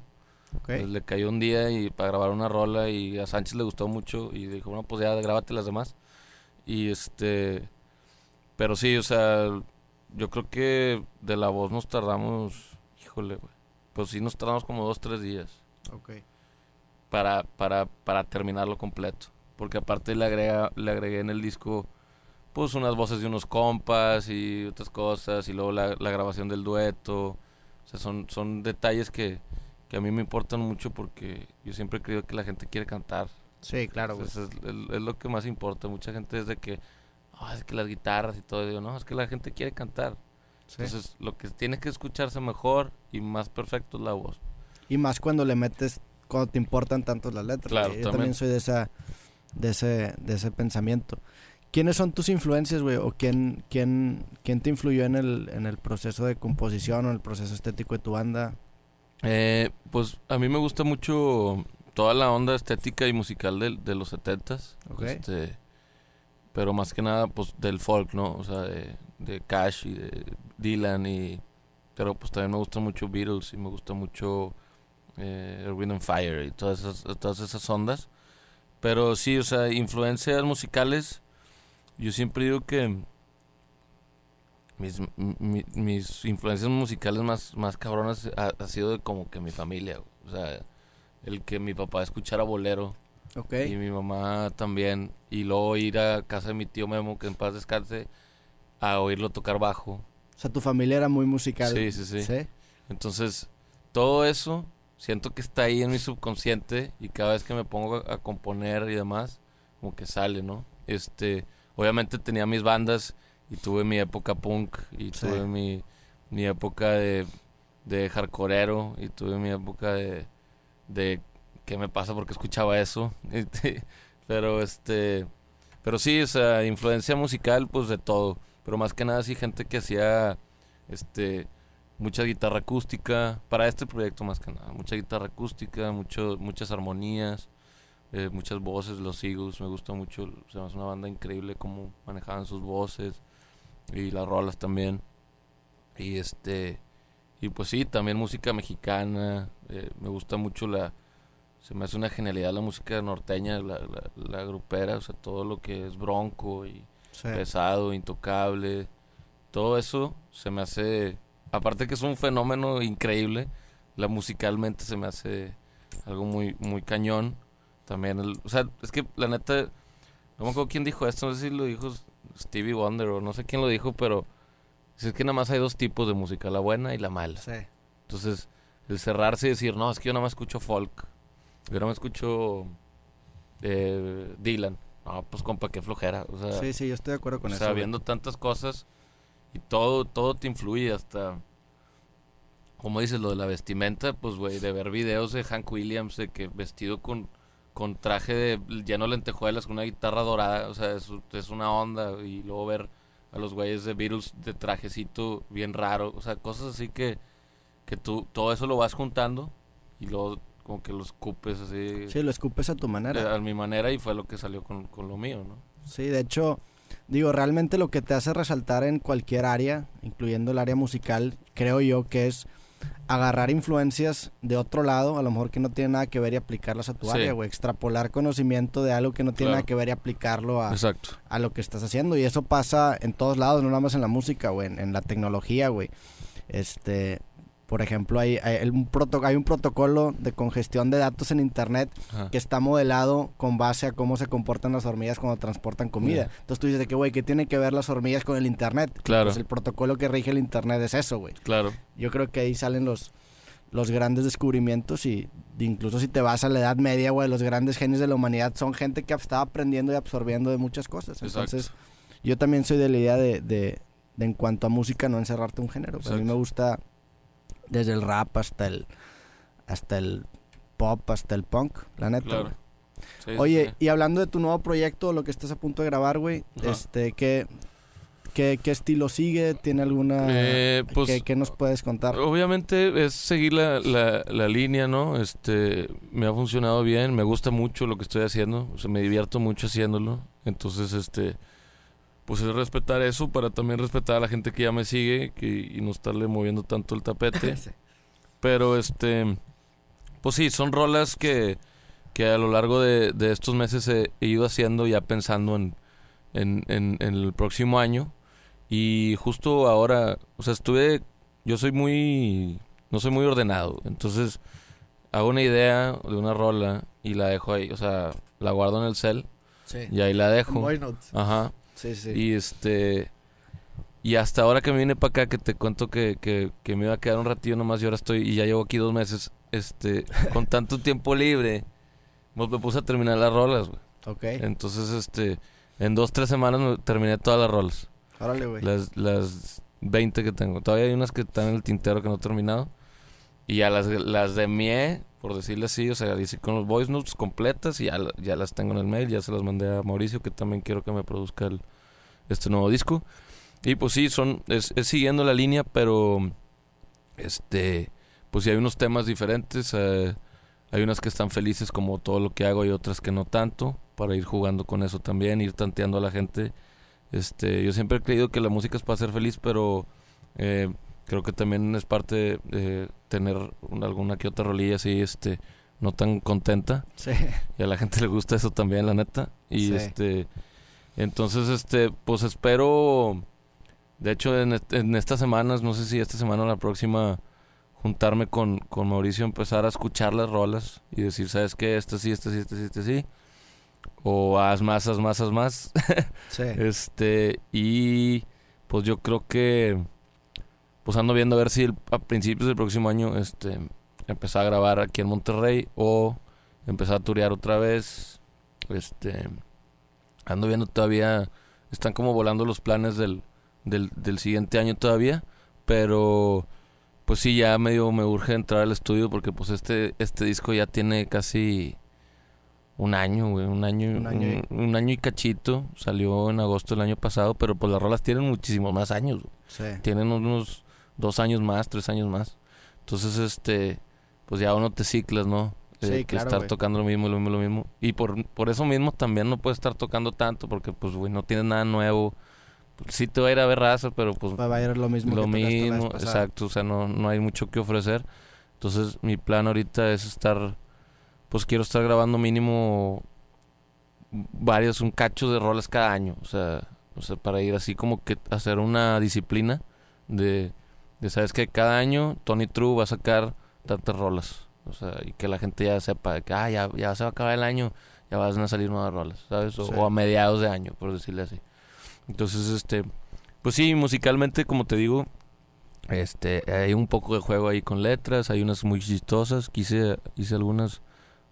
pues le cayó un día y para grabar una rola y a Sánchez le gustó mucho y dijo, bueno, pues ya grábate las demás. Y este, pero sí, o sea, yo creo que de la voz nos tardamos, híjole, güey. Pues sí nos tardamos como dos, tres días. Ok. para, para, para terminarlo completo. Porque aparte le, agrega, le agregué en el disco pues unas voces de unos compas y otras cosas y luego la, la grabación del dueto. O sea, son, son detalles que, que a mí me importan mucho porque yo siempre creo que la gente quiere cantar. Sí, claro. Entonces, es, es- es lo que más importa. Mucha gente es de que, "Ah, es que las guitarras y todo. Digo, no, es que la gente quiere cantar. Sí. Entonces, lo que tiene que escucharse mejor y más perfecto es la voz. Y más cuando le metes, cuando te importan tanto las letras. Claro. Yo también soy de esa, de ese, de ese pensamiento. ¿Quiénes son tus influencias, güey? ¿O quién, quién, quién te influyó en el, en el proceso de composición o en el proceso estético de tu banda? Eh, pues a mí me gusta mucho toda la onda estética y musical de, de los setentas. Ok. Este, pero más que nada, pues del folk, ¿no? O sea, de, de Cash y de Dylan y... Pero pues también me gusta mucho Beatles y me gusta mucho eh, Wind and Fire y todas esas, todas esas ondas. Pero sí, o sea, influencias musicales, yo siempre digo que mis, mi- mis influencias musicales más, más cabronas ha, ha sido de como que mi familia. O sea, el que mi papá escuchara bolero Ok. y mi mamá también. Y luego ir a casa de mi tío Memo, que en paz descanse, a oírlo tocar bajo. O sea, tu familia era muy musical. Sí, sí, sí. ¿Sí? Entonces, todo eso siento que está ahí en mi subconsciente y cada vez que me pongo a, a componer y demás, como que sale, ¿no? Este, obviamente tenía mis bandas y tuve mi época punk y Sí. tuve mi, mi época de, de hardcoreero y tuve mi época de, de qué me pasa porque escuchaba eso. Este, pero este, pero sí, o sea, influencia musical pues de todo, pero más que nada sí gente que hacía este mucha guitarra acústica para este proyecto más que nada mucha guitarra acústica mucho muchas armonías eh, muchas voces los Eagles me gusta mucho o sea, es una banda increíble cómo manejaban sus voces y las rolas también y este y pues sí también música mexicana eh, me gusta mucho la se me hace una genialidad la música norteña la, la, la grupera o sea todo lo que es bronco y Sí. pesado, intocable, todo eso se me hace, aparte que es un fenómeno increíble, la musicalmente se me hace algo muy muy cañón. También, el- o sea, es que la neta, no me acuerdo quién dijo esto, no sé si lo dijo Stevie Wonder o no sé quién lo dijo, pero es que nada más hay dos tipos de música, la buena y la mala. Sí. Entonces, el cerrarse y decir, no, es que yo nada más escucho folk, yo nada más escucho eh, Dylan. No, pues compa, qué flojera. O sea, Sí, sí, yo estoy de acuerdo con o eso. sea, viendo tantas cosas y todo, todo te influye hasta, como dices, lo de la vestimenta, pues, güey, de ver videos de Hank Williams de que vestido con, con traje de lleno de lentejuelas, con una guitarra dorada, o sea, es, es una onda, y luego ver a los güeyes de Beatles de trajecito bien raro, o sea, cosas así que, que tú, todo eso lo vas juntando y luego como que los cupes así Sí, lo escupes a tu manera. a mi manera y fue lo que salió con, con lo mío, ¿no? Sí, de hecho, digo, realmente lo que te hace resaltar en cualquier área, incluyendo el área musical, creo yo que es agarrar influencias de otro lado, a lo mejor que no tiene nada que ver y aplicarlas a tu Sí. área, güey. Extrapolar conocimiento de algo que no tiene Claro. nada que ver y aplicarlo a, Exacto. a lo que estás haciendo. Y eso pasa en todos lados, no nada más en la música, güey, en, en la tecnología, güey. Este, por ejemplo, hay, hay, un proto- hay un protocolo de congestión de datos en Internet Ajá. que está modelado con base a cómo se comportan las hormigas cuando transportan comida. Entonces tú dices de que, güey, ¿qué tiene que ver las hormigas con el Internet? Claro. Pues el protocolo que rige el Internet es eso, güey. Claro. Yo creo que ahí salen los, los grandes descubrimientos y incluso si te vas a la Edad Media, güey, los grandes genios de la humanidad son gente que estaba aprendiendo y absorbiendo de muchas cosas. Entonces, Exacto. yo también soy de la idea de, de, de en cuanto a música, no encerrarte un género. A mí me gusta desde el rap hasta el, hasta el pop, hasta el punk, la neta. Claro. sí, Oye, sí. y hablando de tu nuevo proyecto, lo que estás a punto de grabar, güey, Ajá. este, ¿qué, qué, qué estilo sigue? ¿Tiene alguna...? Eh, pues, ¿qué, qué nos puedes contar? Obviamente es seguir la, la, la línea, ¿no? Este, me ha funcionado bien, me gusta mucho lo que estoy haciendo, o sea, me divierto mucho haciéndolo. Entonces, este, pues es respetar eso para también respetar a la gente que ya me sigue que, y no estarle moviendo tanto el tapete. Sí. Pero este, pues sí, son rolas que, que a lo largo de, de estos meses he, he ido haciendo ya pensando en, en, en, en el próximo año. Y justo ahora, o sea, estuve, yo soy muy, no soy muy ordenado. Entonces, hago una idea de una rola y la dejo ahí, o sea, la guardo en el cel Sí. y ahí la dejo. Ajá. Sí, sí. Y este. Y hasta ahora que me vine para acá, que te cuento que, que, que me iba a quedar un ratillo nomás y ahora estoy, y ya llevo aquí dos meses, este, con tanto tiempo libre, pues me puse a terminar las rolas, güey. ok. Entonces, este, en dos, tres semanas me terminé todas las rolas. Órale, güey. Las, las 20 que tengo. Todavía hay unas que están en el tintero que no he terminado. Y ya las, las de Mie, por decirle así, o sea, hice con los voice notes completas y ya, ya las tengo en el mail, ya se las mandé a Mauricio, que también quiero que me produzca el, este nuevo disco. Y pues sí, son, es, es siguiendo la línea, pero este, pues sí hay unos temas diferentes. eh, hay unas que están felices como todo lo que hago y otras que no tanto, para ir jugando con eso también, ir tanteando a la gente. Este, yo siempre he creído que la música es para ser feliz, pero eh, creo que también es parte de tener una- alguna que otra rolilla así, este, no tan contenta. Sí. Y a la gente le gusta eso también, la neta. Y Sí. este, entonces, este, pues espero, de hecho, en, en estas semanas, no sé si esta semana o la próxima, juntarme con, con Mauricio, empezar a escuchar las rolas y decir, ¿sabes qué? Este sí, este sí, este sí, este sí. O haz más, haz más, haz más. Sí. Este, y pues yo creo que pues ando viendo a ver si el- a principios del próximo año este empezar a grabar aquí en Monterrey o empezar a turear otra vez. Este, ando viendo todavía están como volando los planes del del, del siguiente año todavía, pero pues sí ya medio me urge entrar al estudio porque pues este este disco ya tiene casi un año, güey, un año, Un año y- un año y cachito. Salió en agosto del año pasado, pero pues las rolas tienen muchísimos más años. Sí. Tienen unos dos años más, tres años más. Entonces, este, pues ya uno te ciclas, ¿no? Sí, que claro, estar tocando lo mismo, lo mismo, lo mismo. Y por, por eso mismo también no puedes estar tocando tanto, porque pues, güey, no tienes nada nuevo. Sí te va a ir a ver raza, pero pues Va a ir lo mismo lo que mismo, exacto, o sea, no, no hay mucho que ofrecer. Entonces, mi plan ahorita es estar, pues quiero estar grabando mínimo varios, un cacho de rolas cada año, o sea, o sea, para ir así como que hacer una disciplina de, de sabes que cada año Tony True va a sacar tantas rolas, o sea, y que la gente ya sepa que, ah, ya, ya se va a acabar el año, ya van a salir nuevas rolas, ¿sabes? O, Sí. o a mediados de año, por decirle así. Entonces, este, pues sí, musicalmente, como te digo, este, hay un poco de juego ahí con letras, hay unas muy chistosas, quise, hice algunas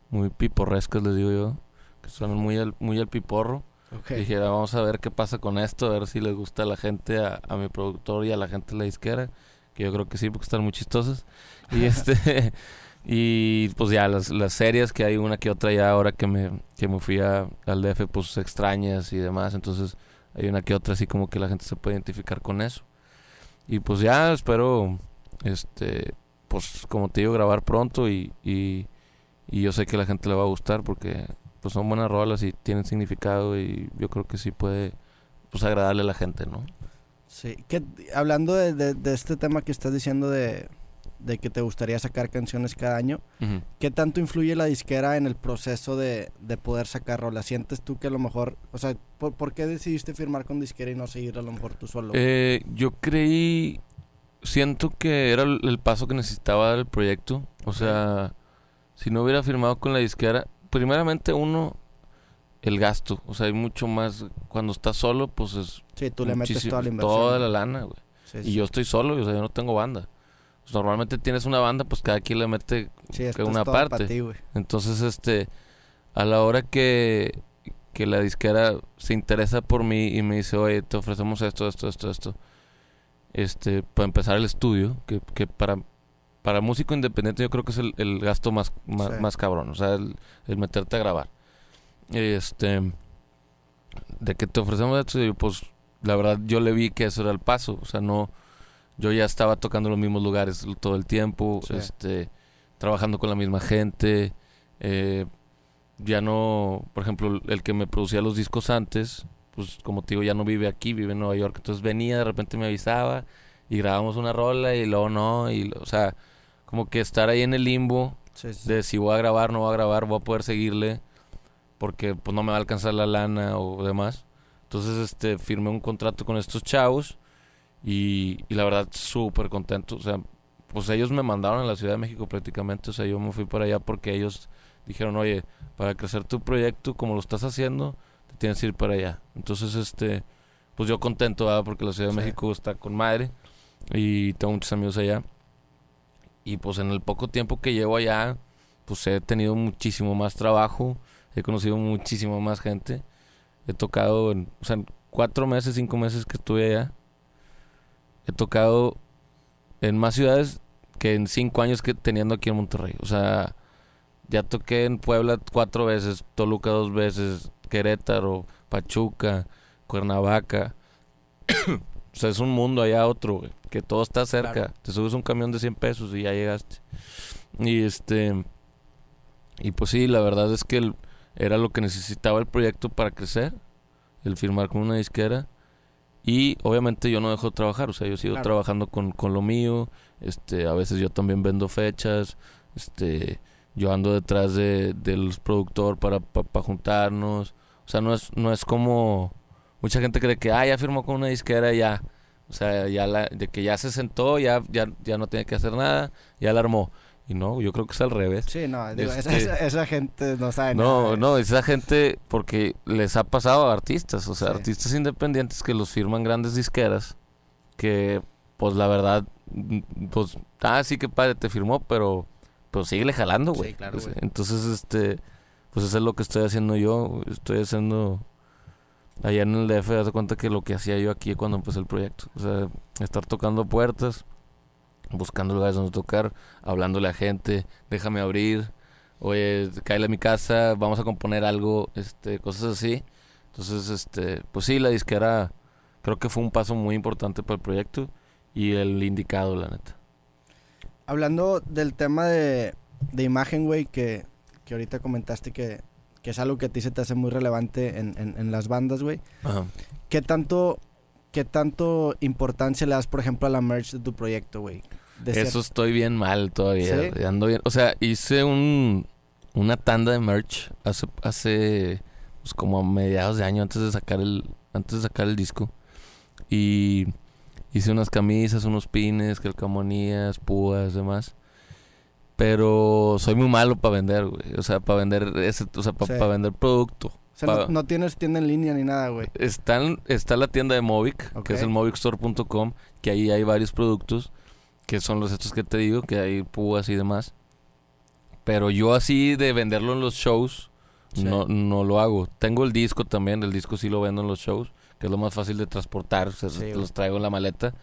muy piporrescas, les digo yo, que suenan muy al, muy al piporro. Ok. Dije, vamos a ver qué pasa con esto, a ver si les gusta a la gente, a, a mi productor y a la gente de la disquera, que yo creo que sí, porque están muy chistosas. Y este, y pues ya las, series que hay una que otra ya ahora que me, que me fui a, al DF, pues extrañas y demás, entonces hay una que otra así como que la gente se puede identificar con eso. Y pues ya espero, este, pues como te digo, grabar pronto y, y, yo sé que la gente le va a gustar porque pues son buenas rolas y tienen significado y yo creo que sí puede pues agradarle a la gente, ¿no? Sí. ¿Qué- hablando de, de- de este tema que estás diciendo de, de que te gustaría sacar canciones cada año, ¿qué tanto influye la disquera en el proceso de, de poder sacar rolas? ¿Sientes tú que a lo mejor, o sea, ¿por, por qué decidiste firmar con disquera y no seguir a lo mejor tú solo? Eh, yo creí, siento que era el, el paso que necesitaba dar el proyecto. O sea, si no hubiera firmado con la disquera, primeramente uno, el gasto. O sea, hay mucho más, cuando estás solo, pues es sí, tú le metes toda la inversión. toda la lana, güey. Sí, Y sí. yo estoy solo, o sea, yo no tengo banda. Pues, normalmente tienes una banda, pues cada quien le mete Sí, esto que es una para parte. ti, güey. Entonces, este, a la hora que, que la disquera se interesa por mí y me dice, oye, te ofrecemos esto, esto, esto, esto, este, para empezar el estudio, que, que para, para músico independiente yo creo que es el, el gasto más, más, Sí. más cabrón, o sea, el, el meterte a grabar. Este, de que te ofrecemos esto, y pues, la verdad, yo le vi que eso era el paso, o sea, no, yo ya estaba tocando en los mismos lugares todo el tiempo, Sí. este, trabajando con la misma gente, eh, ya no, por ejemplo, el que me producía los discos antes, pues como te digo, ya no vive aquí, vive en Nueva York, entonces venía, de repente me avisaba y grabamos una rola y luego no, y o sea, como que estar ahí en el limbo Sí, sí. de si voy a grabar, no voy a grabar, voy a poder seguirle porque pues no me va a alcanzar la lana o demás. Entonces, este, firmé un contrato con estos chavos y, y la verdad súper contento. O sea, pues ellos me mandaron a la Ciudad de México prácticamente. O sea, yo me fui para allá porque ellos dijeron, oye, para crecer tu proyecto como lo estás haciendo, te tienes que ir para allá. Entonces, este, pues yo contento, ¿verdad? porque la Ciudad de Sí. México está con madre y tengo muchos amigos allá. Y pues en el poco tiempo que llevo allá, pues he tenido muchísimo más trabajo, he conocido muchísimo más gente. He tocado, en, o sea, cuatro meses, cinco meses que estuve allá, he tocado en más ciudades que en cinco años que teniendo aquí en Monterrey. O sea, ya toqué en Puebla cuatro veces, Toluca dos veces, Querétaro, Pachuca, Cuernavaca. o sea, es un mundo allá otro, güey, que todo está cerca. Claro. Te subes un camión de 100 pesos y ya llegaste. Y este y pues sí, la verdad es que el- era lo que necesitaba el proyecto para crecer, el firmar con una disquera. Y obviamente yo no dejo de trabajar, o sea, yo sigo Claro. trabajando con, con lo mío, este, a veces yo también vendo fechas, este, yo ando detrás de, del productor para, para juntarnos, o sea, no es, no es como, mucha gente cree que, ah, ya firmó con una disquera, ya, o sea, ya la, de que ya se sentó, ya, ya, ya no tiene que hacer nada, ya la armó, y no, yo creo que es al revés. Sí, no, digo, Este- esa- esa gente no sabe nada. No, de no, esa gente porque les ha pasado a artistas, o sea, Sí. artistas independientes que los firman grandes disqueras, que pues la verdad, pues, ah, sí que padre, te firmó, pero pues síguele jalando, Sí, güey. claro, O sea, güey. Entonces, este, pues eso es lo que estoy haciendo yo, estoy haciendo allá en el DF, de cuenta que lo que hacía yo aquí cuando empecé el proyecto, o sea, estar tocando puertas, buscando lugares donde tocar, hablándole a gente, déjame abrir, oye, cállale a mi casa, vamos a componer algo, este, cosas así. Entonces, este, pues sí, la disquera creo que fue un paso muy importante para el proyecto y el indicado, la neta. Hablando del tema de, de imagen, güey, que, que ahorita comentaste que, que es algo que a ti se te hace muy relevante en, en, en las bandas, güey. Ajá. ¿Qué tanto, ¿Qué tanto importancia le das, por ejemplo, a la merch de tu proyecto, güey? De Eso estoy bien mal todavía. ¿Sí? Ando bien. O sea, hice un una tanda de merch hace hace pues, como a mediados de año antes de sacar el antes de sacar el disco y hice unas camisas, unos pines, calcamonías, púas, demás. Pero soy muy malo para vender, güey. O sea, para vender ese, o sea, para Sí. vender producto. O sea, no, pa- no tienes tienda en línea ni nada, güey. Están, está la tienda de Movic, que es el movicstore.com, que ahí hay varios productos, que son los estos que te digo, que hay púas y demás. Pero yo así de venderlo en los shows, Sí. no, no lo hago. Tengo el disco también, el disco sí lo vendo en los shows, que es lo más fácil de transportar, o sea, Sí, güey. los traigo en la maleta.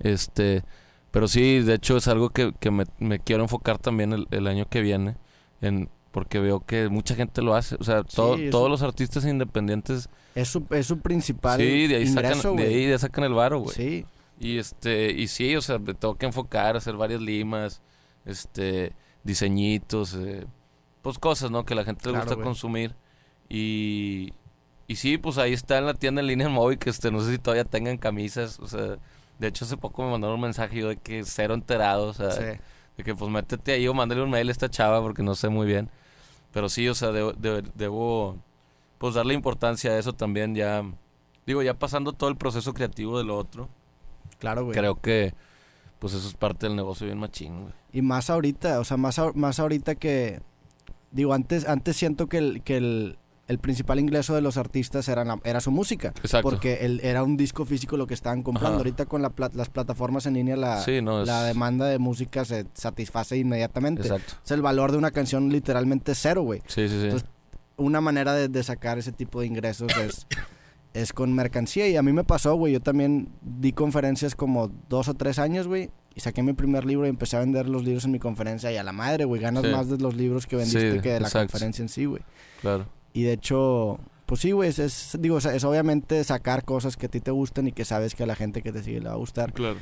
Este, pero sí, de hecho es algo que, que me, me quiero enfocar también el, el año que viene, en, porque veo que mucha gente lo hace. O sea, todo- Sí, todos los artistas independientes Es su, es su principal Sí, de ahí ingreso, sacan, de ahí ya sacan el varo, güey. Sí, Y este, y sí, o sea, me tengo que enfocar, hacer varias limas, este, diseñitos, eh, pues cosas, ¿no? Que la gente le gusta consumir. Y, y sí, pues ahí está en la tienda en línea móvil, que este, no sé si todavía tengan camisas, o sea, de hecho hace poco me mandaron un mensaje yo de que cero enterado, o sea, sí. de que pues métete ahí o mándale un mail a esta chava porque no sé muy bien. Pero sí, o sea, debo, debo, debo, pues darle importancia a eso también ya. Digo, ya pasando todo el proceso creativo de lo otro, Claro, güey. creo que pues eso es parte del negocio bien machín, güey. Y más ahorita, o sea, más, más ahorita que... Digo, antes, antes siento que el, que el, el principal ingreso de los artistas era, la- era su música. Exacto. Porque el, era un disco físico lo que estaban comprando. Ajá. Ahorita con la las plataformas en línea la, sí, no, es... la demanda de música se satisface inmediatamente. Exacto. Es el valor de una canción literalmente cero, güey. Sí, sí, sí. Entonces, Una manera de, de sacar ese tipo de ingresos es, es con mercancía. Y a mí me pasó, güey. Yo también di conferencias como dos o tres años, güey. Y saqué mi primer libro y empecé a vender los libros en mi conferencia. Y a la madre, güey. Ganas Sí. más de los libros que vendiste Sí, que de la exacto. conferencia en sí, güey. claro. Y de hecho, pues sí, güey. Es, es- digo, es obviamente sacar cosas que a ti te gustan y que sabes que a la gente que te sigue le va a gustar. Claro.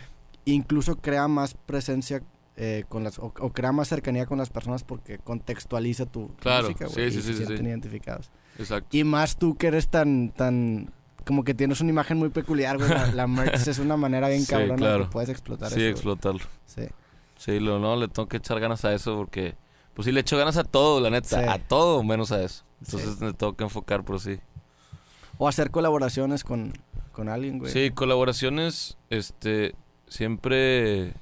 Incluso crea más presencia eh, con las, o, o crea más cercanía con las personas porque contextualiza tu Claro, música, sí, güey. sí, y sí, se sí, sienten sí. identificados. Exacto. Y más tú que eres tan, tan, como que tienes una imagen muy peculiar, güey. La, la merch es una manera bien Sí, cabrona claro. que puedes explotar Sí, eso. güey. explotarlo. Sí. Sí, lo, no, le tengo que echar ganas a eso porque... Pues sí, le echo ganas a todo, la neta. Sí. A todo menos a eso. Sí. Entonces me tengo que enfocar, por sí. O hacer colaboraciones con, con alguien, güey. Sí, colaboraciones, este, siempre,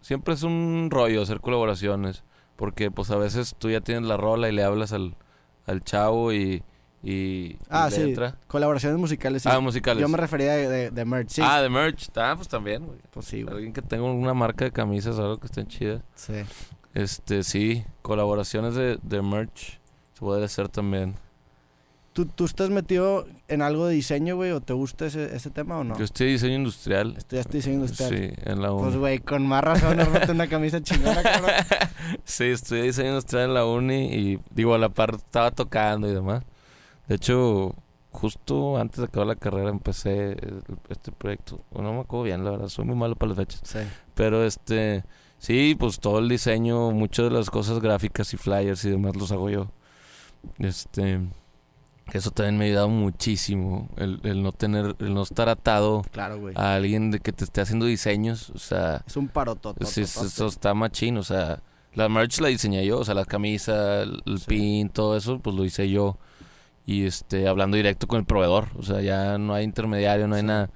siempre es un rollo hacer colaboraciones. Porque pues a veces tú ya tienes la rola y le hablas al, al chavo y, y, y Ah, sí. letra. Colaboraciones musicales, sí. Ah, musicales. Yo me refería de, de, de merch, sí. Ah, de merch. Ah, pues también, güey. pues sí, güey. Alguien que tenga una marca de camisas o algo que estén chidas. Sí. Este, sí, colaboraciones de, de merch se puede hacer también. ¿Tú, ¿Tú estás metido en algo de diseño, güey? ¿O te gusta ese, ese tema o no? Yo estoy diseño industrial. Estudiaste diseño industrial. Sí, en la Pues, uni. güey, con más razón, armate una camisa chingona, cabrón. sí, estudié diseño industrial en la uni y digo, a la par estaba tocando y demás. De hecho, justo antes de acabar la carrera empecé este proyecto. No me acuerdo bien, la verdad, soy muy malo para las fechas. Sí. Pero este, sí, pues todo el diseño, muchas de las cosas gráficas y flyers y demás los hago yo. Este, eso también me ha ayudado muchísimo, el, el no tener, el no estar atado Claro, a alguien de que te esté haciendo diseños, o sea, Es un parototo. sí, es- eso está machín, o sea, la merch la diseñé yo, o sea, la camisa, el, el Sí. pin, todo eso, pues lo hice yo. Y este, hablando directo con el proveedor, o sea, ya no hay intermediario, no hay nada.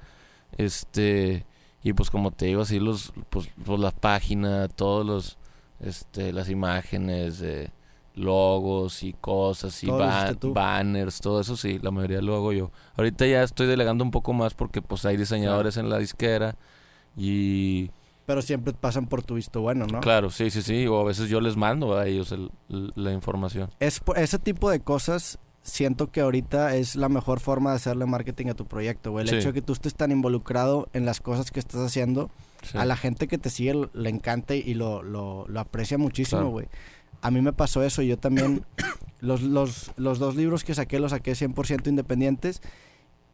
Este, y pues como te digo, así los, pues, pues la página, todos los, este, las imágenes, eh, logos y cosas y ba- banners, todo eso sí, la mayoría lo hago yo. Ahorita ya estoy delegando un poco más porque pues hay diseñadores en la disquera y Pero siempre pasan por tu visto bueno, ¿no? claro, sí, sí, sí, o a veces yo les mando a ellos el- el- la información. Es ese tipo de cosas siento que ahorita es la mejor forma de hacerle marketing a tu proyecto, güey. El Sí. hecho de que tú estés tan involucrado en las cosas que estás haciendo, Sí. a la gente que te sigue le encanta y lo, lo, lo aprecia muchísimo, Claro. güey. A mí me pasó eso, yo también, los, los, los dos libros que saqué los saqué 100% independientes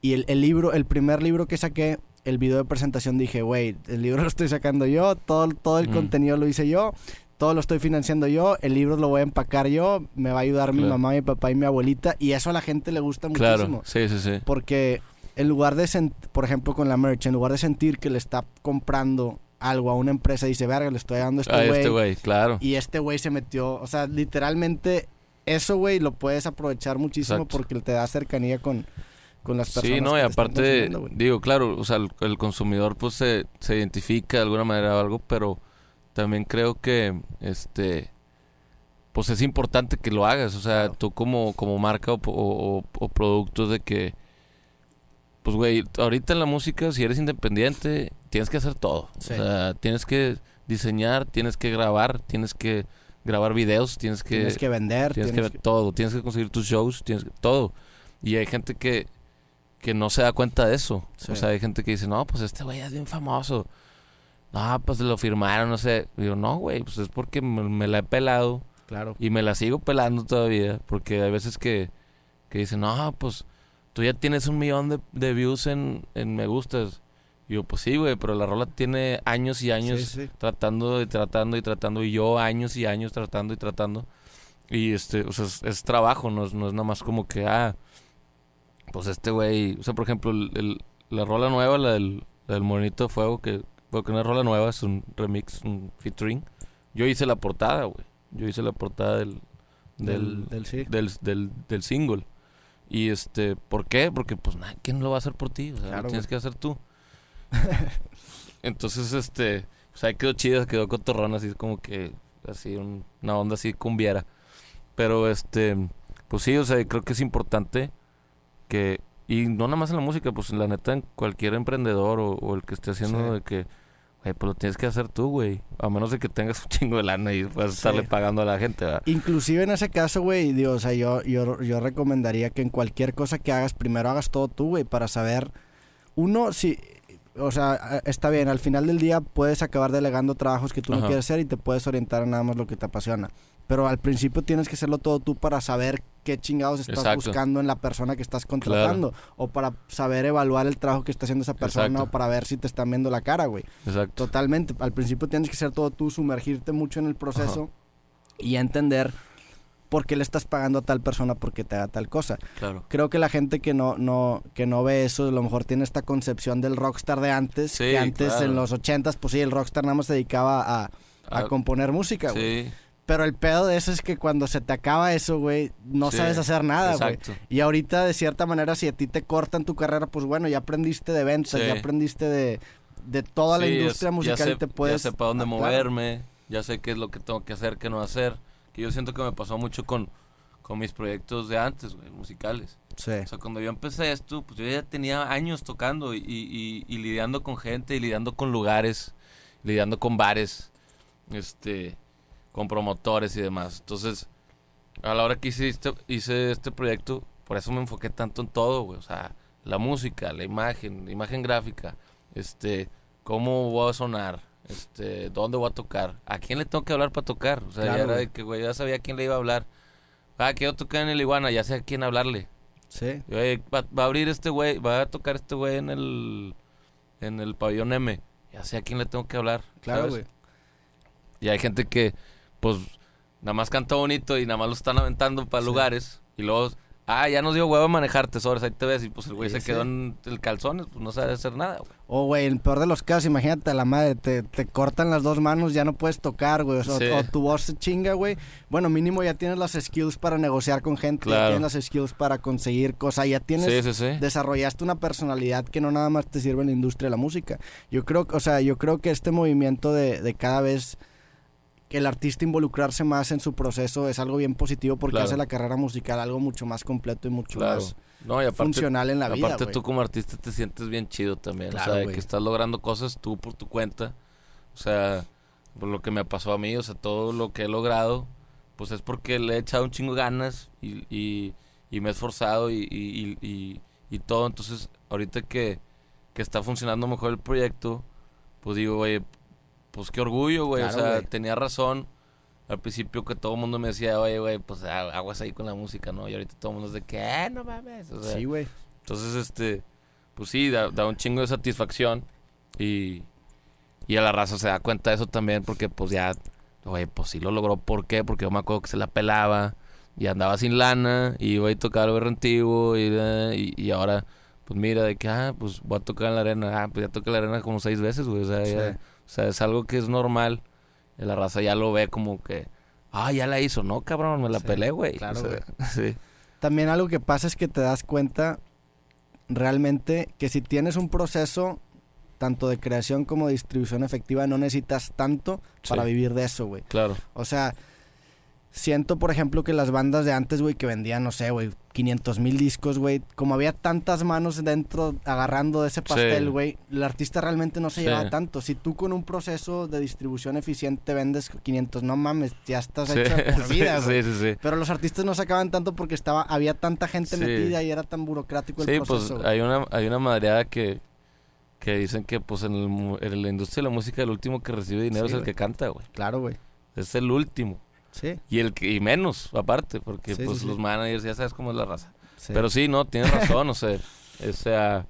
y el, el libro, el primer libro que saqué, el video de presentación dije, güey, el libro lo estoy sacando yo, todo, todo el Mm. contenido lo hice yo, todo lo estoy financiando yo, el libro lo voy a empacar yo, me va a ayudar mi mamá, mi papá y mi abuelita y eso a la gente le gusta muchísimo. Claro, sí, sí, sí. Porque en lugar de, por ejemplo, con la merch, en lugar de sentir que le está comprando algo a una empresa y dice, verga, le estoy dando a Ah, este este güey. güey, claro. y este güey se metió, o sea, literalmente eso, güey, lo puedes aprovechar muchísimo Exacto. porque te da cercanía con, con las personas. Sí, no, que y aparte, digo, claro, o sea, el, el consumidor pues se, se identifica de alguna manera o algo, pero también creo que, este, pues es importante que lo hagas, o sea, Claro. tú como, como marca o, o, o producto de que, pues güey, ahorita en la música, si eres independiente, tienes que hacer todo, Sí. o sea, tienes que diseñar, tienes que grabar, tienes que grabar videos, tienes que... tienes que vender, Tienes que ver todo, tienes que conseguir tus shows, tienes que, todo. Y hay gente que, que no se da cuenta de eso. Sí. O sea, hay gente que dice, no, pues este güey es bien famoso. No, pues lo firmaron, no sé. Digo, no, güey, pues es porque me, me la he pelado Claro. y me la sigo pelando todavía. Porque hay veces que, que dicen, no, pues tú ya tienes un millón de, de views en, en me gustas. Y yo, pues sí, güey, pero la rola tiene años y años Sí, sí. tratando y tratando y tratando y yo años y años tratando y tratando y este o sea es, es trabajo no es, no es nada más como que ah pues este güey o sea por ejemplo el, el- la rola nueva la del, la del Morenito de Fuego que porque es rola nueva es un remix un featuring yo hice la portada güey yo hice la portada del Del, del del sí. del, del, del single y este ¿por qué? porque pues nada quién lo va a hacer por ti o sea Claro, lo tienes güey. que hacer tú entonces, este, pues ahí quedó chido, quedó cotorrón, así como que, así, un- una onda así cumbiera. Pero, este, pues sí, o sea, creo que es importante que, y no nada más en la música, pues la neta en cualquier emprendedor o, o el que esté haciendo Sí. de que, güey, pues lo tienes que hacer tú, güey. A menos de que tengas un chingo de lana y puedas Sí. estarle pagando a la gente, ¿verdad? Inclusive en ese caso, güey, digo, o sea, yo, yo, yo recomendaría que en cualquier cosa que hagas, primero hagas todo tú, güey, para saber, uno, si, o sea, está bien, al final del día puedes acabar delegando trabajos que tú no quieres hacer y te puedes orientar a nada más lo que te apasiona. Pero al principio tienes que hacerlo todo tú para saber qué chingados estás Exacto. buscando en la persona que estás contratando. O para saber evaluar el trabajo que está haciendo esa persona Exacto. o para ver si te están viendo la cara, güey. Exacto. Totalmente. Al principio tienes que ser todo tú, sumergirte mucho en el proceso y entender por qué le estás pagando a tal persona porque te haga tal cosa. Claro. Creo que la gente que no, no, que no ve eso, a lo mejor tiene esta concepción del rockstar de antes, Sí, que antes claro. en los ochentas, pues sí, el rockstar nada más se dedicaba a, a Ah, componer música, güey. sí, Pero el pedo de eso es que cuando se te acaba eso, güey, no Sí, sabes hacer nada, güey. exacto. Y ahorita, de cierta manera, si a ti te cortan tu carrera, pues bueno, ya aprendiste de ventas, Sí. ya aprendiste de, de toda la Sí, industria musical ya sé, y te puedes... Ya sé para dónde moverme. ya sé qué es lo que tengo que hacer, qué no hacer. Que yo siento que me pasó mucho con, con mis proyectos de antes, güey, musicales. Sí. O sea, cuando yo empecé esto, pues yo ya tenía años tocando y, y- y lidiando con gente, y lidiando con lugares, lidiando con bares, este, con promotores y demás. Entonces, a la hora que hice este, hice este proyecto, por eso me enfoqué tanto en todo, güey. O sea, la música, la imagen, la imagen gráfica, este, cómo voy a sonar, este, dónde voy a tocar, a quién le tengo que hablar para tocar. O sea, Claro, ya era de que, güey, ya sabía a quién le iba a hablar. Ah, quiero tocar en el Iguana, ya sé a quién hablarle. Sí. Va, va a abrir este güey, va a tocar este güey en el en el pabellón M. Ya sé a quién le tengo que hablar. Claro, güey. Y hay gente que, pues, nada más canta bonito y nada más lo están aventando para Sí. lugares. Y luego, ah, ya nos dio huevo a manejar tesores, ahí te ves. Y pues el güey Sí, se sí. quedó en el calzones, pues no sabe hacer nada, güey. O, güey, en el peor de los casos, imagínate a la madre, te, te cortan las dos manos, ya no puedes tocar, güey. O, tu voz se chinga, güey. Bueno, mínimo ya tienes las skills para negociar con gente, ya tienes las skills para conseguir cosas, ya tienes... Desarrollaste una personalidad que no nada más te sirve en la industria de la música. Yo creo, o sea, yo creo que este movimiento de, de cada vez el artista involucrarse más en su proceso es algo bien positivo porque Claro. hace la carrera musical algo mucho más completo y mucho Claro. más No, y aparte, funcional en la vida. aparte tú como artista te sientes bien chido también. Claro, o sea, de que estás logrando cosas tú por tu cuenta. O sea, por lo que me pasó a mí, o sea, todo lo que he logrado, pues es porque le he echado un chingo ganas y, y, y me he esforzado y, todo. Entonces, ahorita que, que está funcionando mejor el proyecto, pues digo, güey, pues qué orgullo, güey. Claro, o sea, güey. tenía razón. Al principio que todo el mundo me decía, oye, güey, pues aguas ahí con la música, ¿no? Y ahorita todo el mundo es de que, "Ah, no mames. O sea, Sí, güey. entonces, este, pues sí, da, da un chingo de satisfacción y, y a la raza se da cuenta de eso también porque pues ya, güey, pues sí lo logró. ¿Por qué? Porque yo me acuerdo que se la pelaba y andaba sin lana y iba a tocar el berro antiguo y, y, y ahora, pues mira, de que, ah, pues voy a tocar en la arena. Ah, pues ya toqué la arena como seis veces, güey. O sea, ya-. O sea, es algo que es normal. Y la raza ya lo ve como que, ah, ya la hizo. No, cabrón, me la Sí, pelé, güey. claro, O sea, sí. También algo que pasa es que te das cuenta realmente que si tienes un proceso tanto de creación como de distribución efectiva no necesitas tanto para vivir de eso, güey. Claro. O sea, siento, por ejemplo, que las bandas de antes, güey, que vendían, no sé, güey, 500 mil discos, güey, como había tantas manos dentro agarrando de ese pastel, Sí. güey, el artista realmente no se Sí. llevaba tanto. Si tú con un proceso de distribución eficiente vendes 500, no mames, ya estás Sí, hecho por vida, güey. sí, sí, sí. Pero los artistas no sacaban tanto porque estaba había tanta gente metida y era tan burocrático el Sí, pues proceso. hay una, hay una madreada que, que dicen que pues en, el en la industria de la música el último que recibe dinero es el que canta, güey. Claro, güey. Es el último. Sí, Y el y menos, aparte, porque Sí, pues sí, los managers ya sabes cómo es la raza. Pero sí, no, tienes razón, o sea, o sea,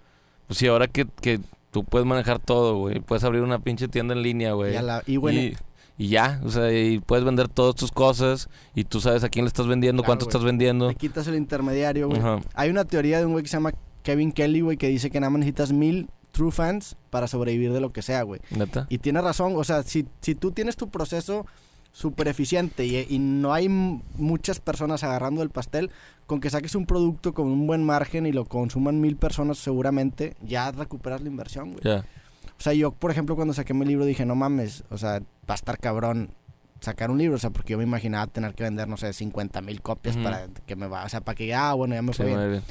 pues sí, ahora que, que tú puedes manejar todo, güey, puedes abrir una pinche tienda en línea, güey. Y a la- y bueno, y, y ya, o sea, y puedes vender todas tus cosas y tú sabes a quién le estás vendiendo, Claro, cuánto estás vendiendo. te quitas el intermediario, güey. Ajá. Hay una teoría de un güey que se llama Kevin Kelly, güey, que dice que nada más necesitas mil true fans para sobrevivir de lo que sea, güey. ¿Neta? Y tiene razón, o sea, si, si tú tienes tu proceso súper eficiente y, y no hay muchas personas agarrando el pastel, con que saques un producto con un buen margen y lo consuman mil personas seguramente, ya recuperas la inversión, güey. Ya. O sea, yo, por ejemplo, cuando saqué mi libro dije, no mames, o sea, va a estar cabrón sacar un libro, o sea, porque yo me imaginaba tener que vender, no sé, 50 mil copias Ujú. para que me va, o sea, para que ya, ah, bueno, ya me Sí, fue bien. muy bien.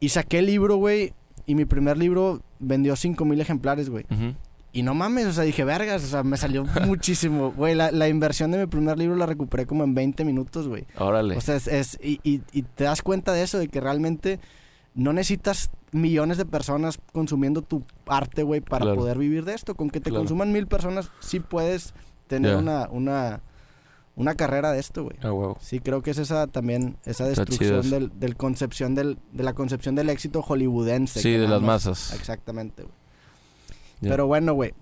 Y saqué el libro, güey, y mi primer libro vendió 5 mil ejemplares, güey. Ujú. Y no mames, o sea, dije, vergas, o sea, me salió muchísimo. Güey, la, la inversión de mi primer libro la recuperé como en 20 minutos, güey. Órale. O sea, es, es- y, y- y te das cuenta de eso, de que realmente no necesitas millones de personas consumiendo tu arte, güey, para Claro. poder vivir de esto. Con que te Claro. consuman mil personas, sí puedes tener una, una, una carrera de esto, güey. Ah, huevo. Sí, creo que es esa también, esa destrucción del, del concepción del, de la concepción del éxito hollywoodense. Sí, de las más- masas. Exactamente, güey. Ya. Pero bueno, güey.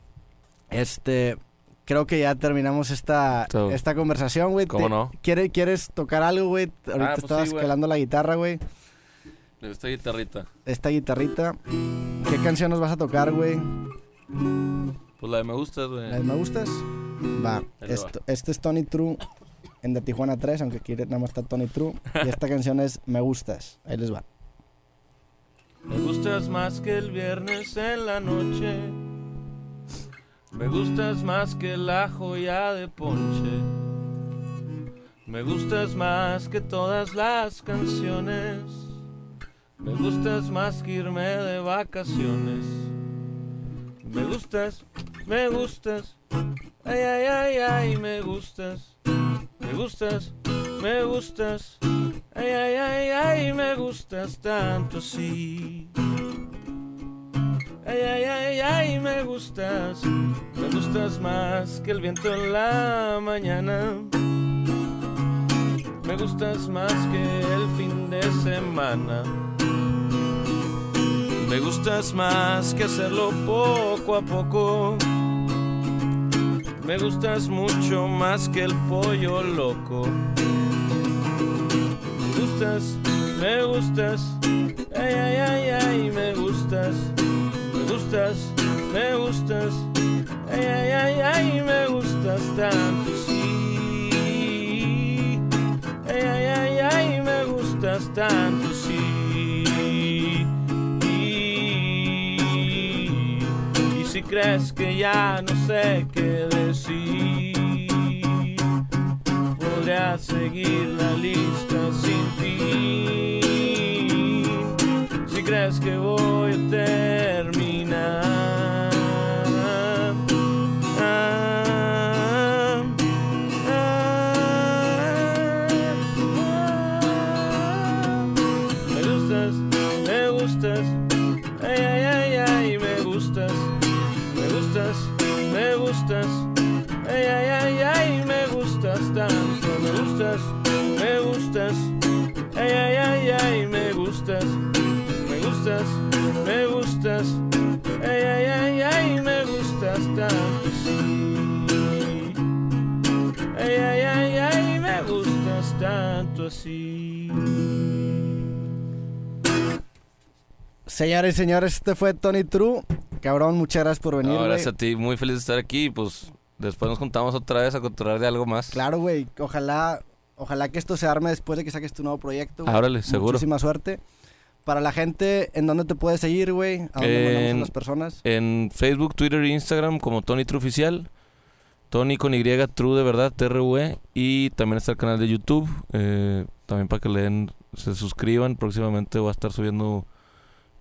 Este, creo que ya terminamos esta, So, esta conversación, güey. ¿Cómo no? ¿quiere- ¿Quieres tocar algo, güey? Ahorita pues estabas sí, calando la guitarra, güey. Esta guitarrita. Esta guitarrita. ¿Qué canción nos vas a tocar, güey? Pues la de me gustas, güey. ¿La de ¿Me gustas? Va. Esto, este es Tony True en The Tijuana 3, aunque aquí nada más está Tony True. Y esta canción es Me gustas. Ahí les va. Me gustas más que el viernes en la noche. Me gustas más que la joya de ponche. Me gustas más que todas las canciones. Me gustas más que irme de vacaciones. Me gustas, me gustas. Ay, ay, ay, ay, me gustas. Me gustas, me gustas. Ay, ay, ay, ay, me gustas tanto sí. Ay, ay, ay, ay, me gustas. Me gustas más que el viento en la mañana. Me gustas más que el fin de semana. Me gustas más que hacerlo poco a poco. Me gustas mucho más que el pollo loco. Me gustas, me gustas. Ay, ay, ay, ay, me gustas. Me gustas, me gustas. Ay, ay, ay, ay, me gustas tanto, sí. Ay, ay, ay, ay, me gustas tanto, sí. Y si crees que ya no sé qué decir, podría seguir la lista sin fin. Si crees que voy a terminar. Señores y señores, este fue Tony True. Cabrón, muchas gracias por venir, No, gracias a ti, muy feliz de estar aquí. Pues después nos juntamos otra vez a controlar de algo más. Claro, güey. Ojalá, ojalá que esto se arme después de que saques tu nuevo proyecto. güey. Árale, seguro. Muchísima suerte. Para la gente, ¿en dónde te puedes seguir, güey? ¿A dónde En- las personas? En Facebook, Twitter e Instagram como Tony True Oficial. Tony con Y, True de verdad, T-R-U-E. Y también está el canal de YouTube. eh, también para que le den, se suscriban. Próximamente voy a estar subiendo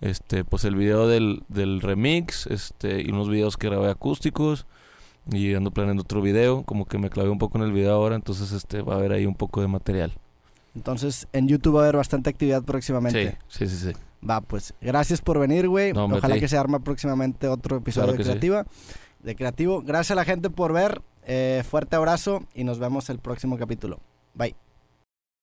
este pues el video del, del remix este y unos videos que grabé acústicos. Y ando planeando otro video. Como que me clavé un poco en el video ahora. Entonces este va a haber ahí un poco de material. Entonces, en YouTube va a haber bastante actividad próximamente. Sí, sí, sí, sí. Va, pues, gracias por venir, güey. No, Ojalá que se arma próximamente otro episodio Claro de sí. Creativa. De Creativo. Gracias a la gente por ver. Eh, fuerte abrazo y nos vemos el próximo capítulo. Bye.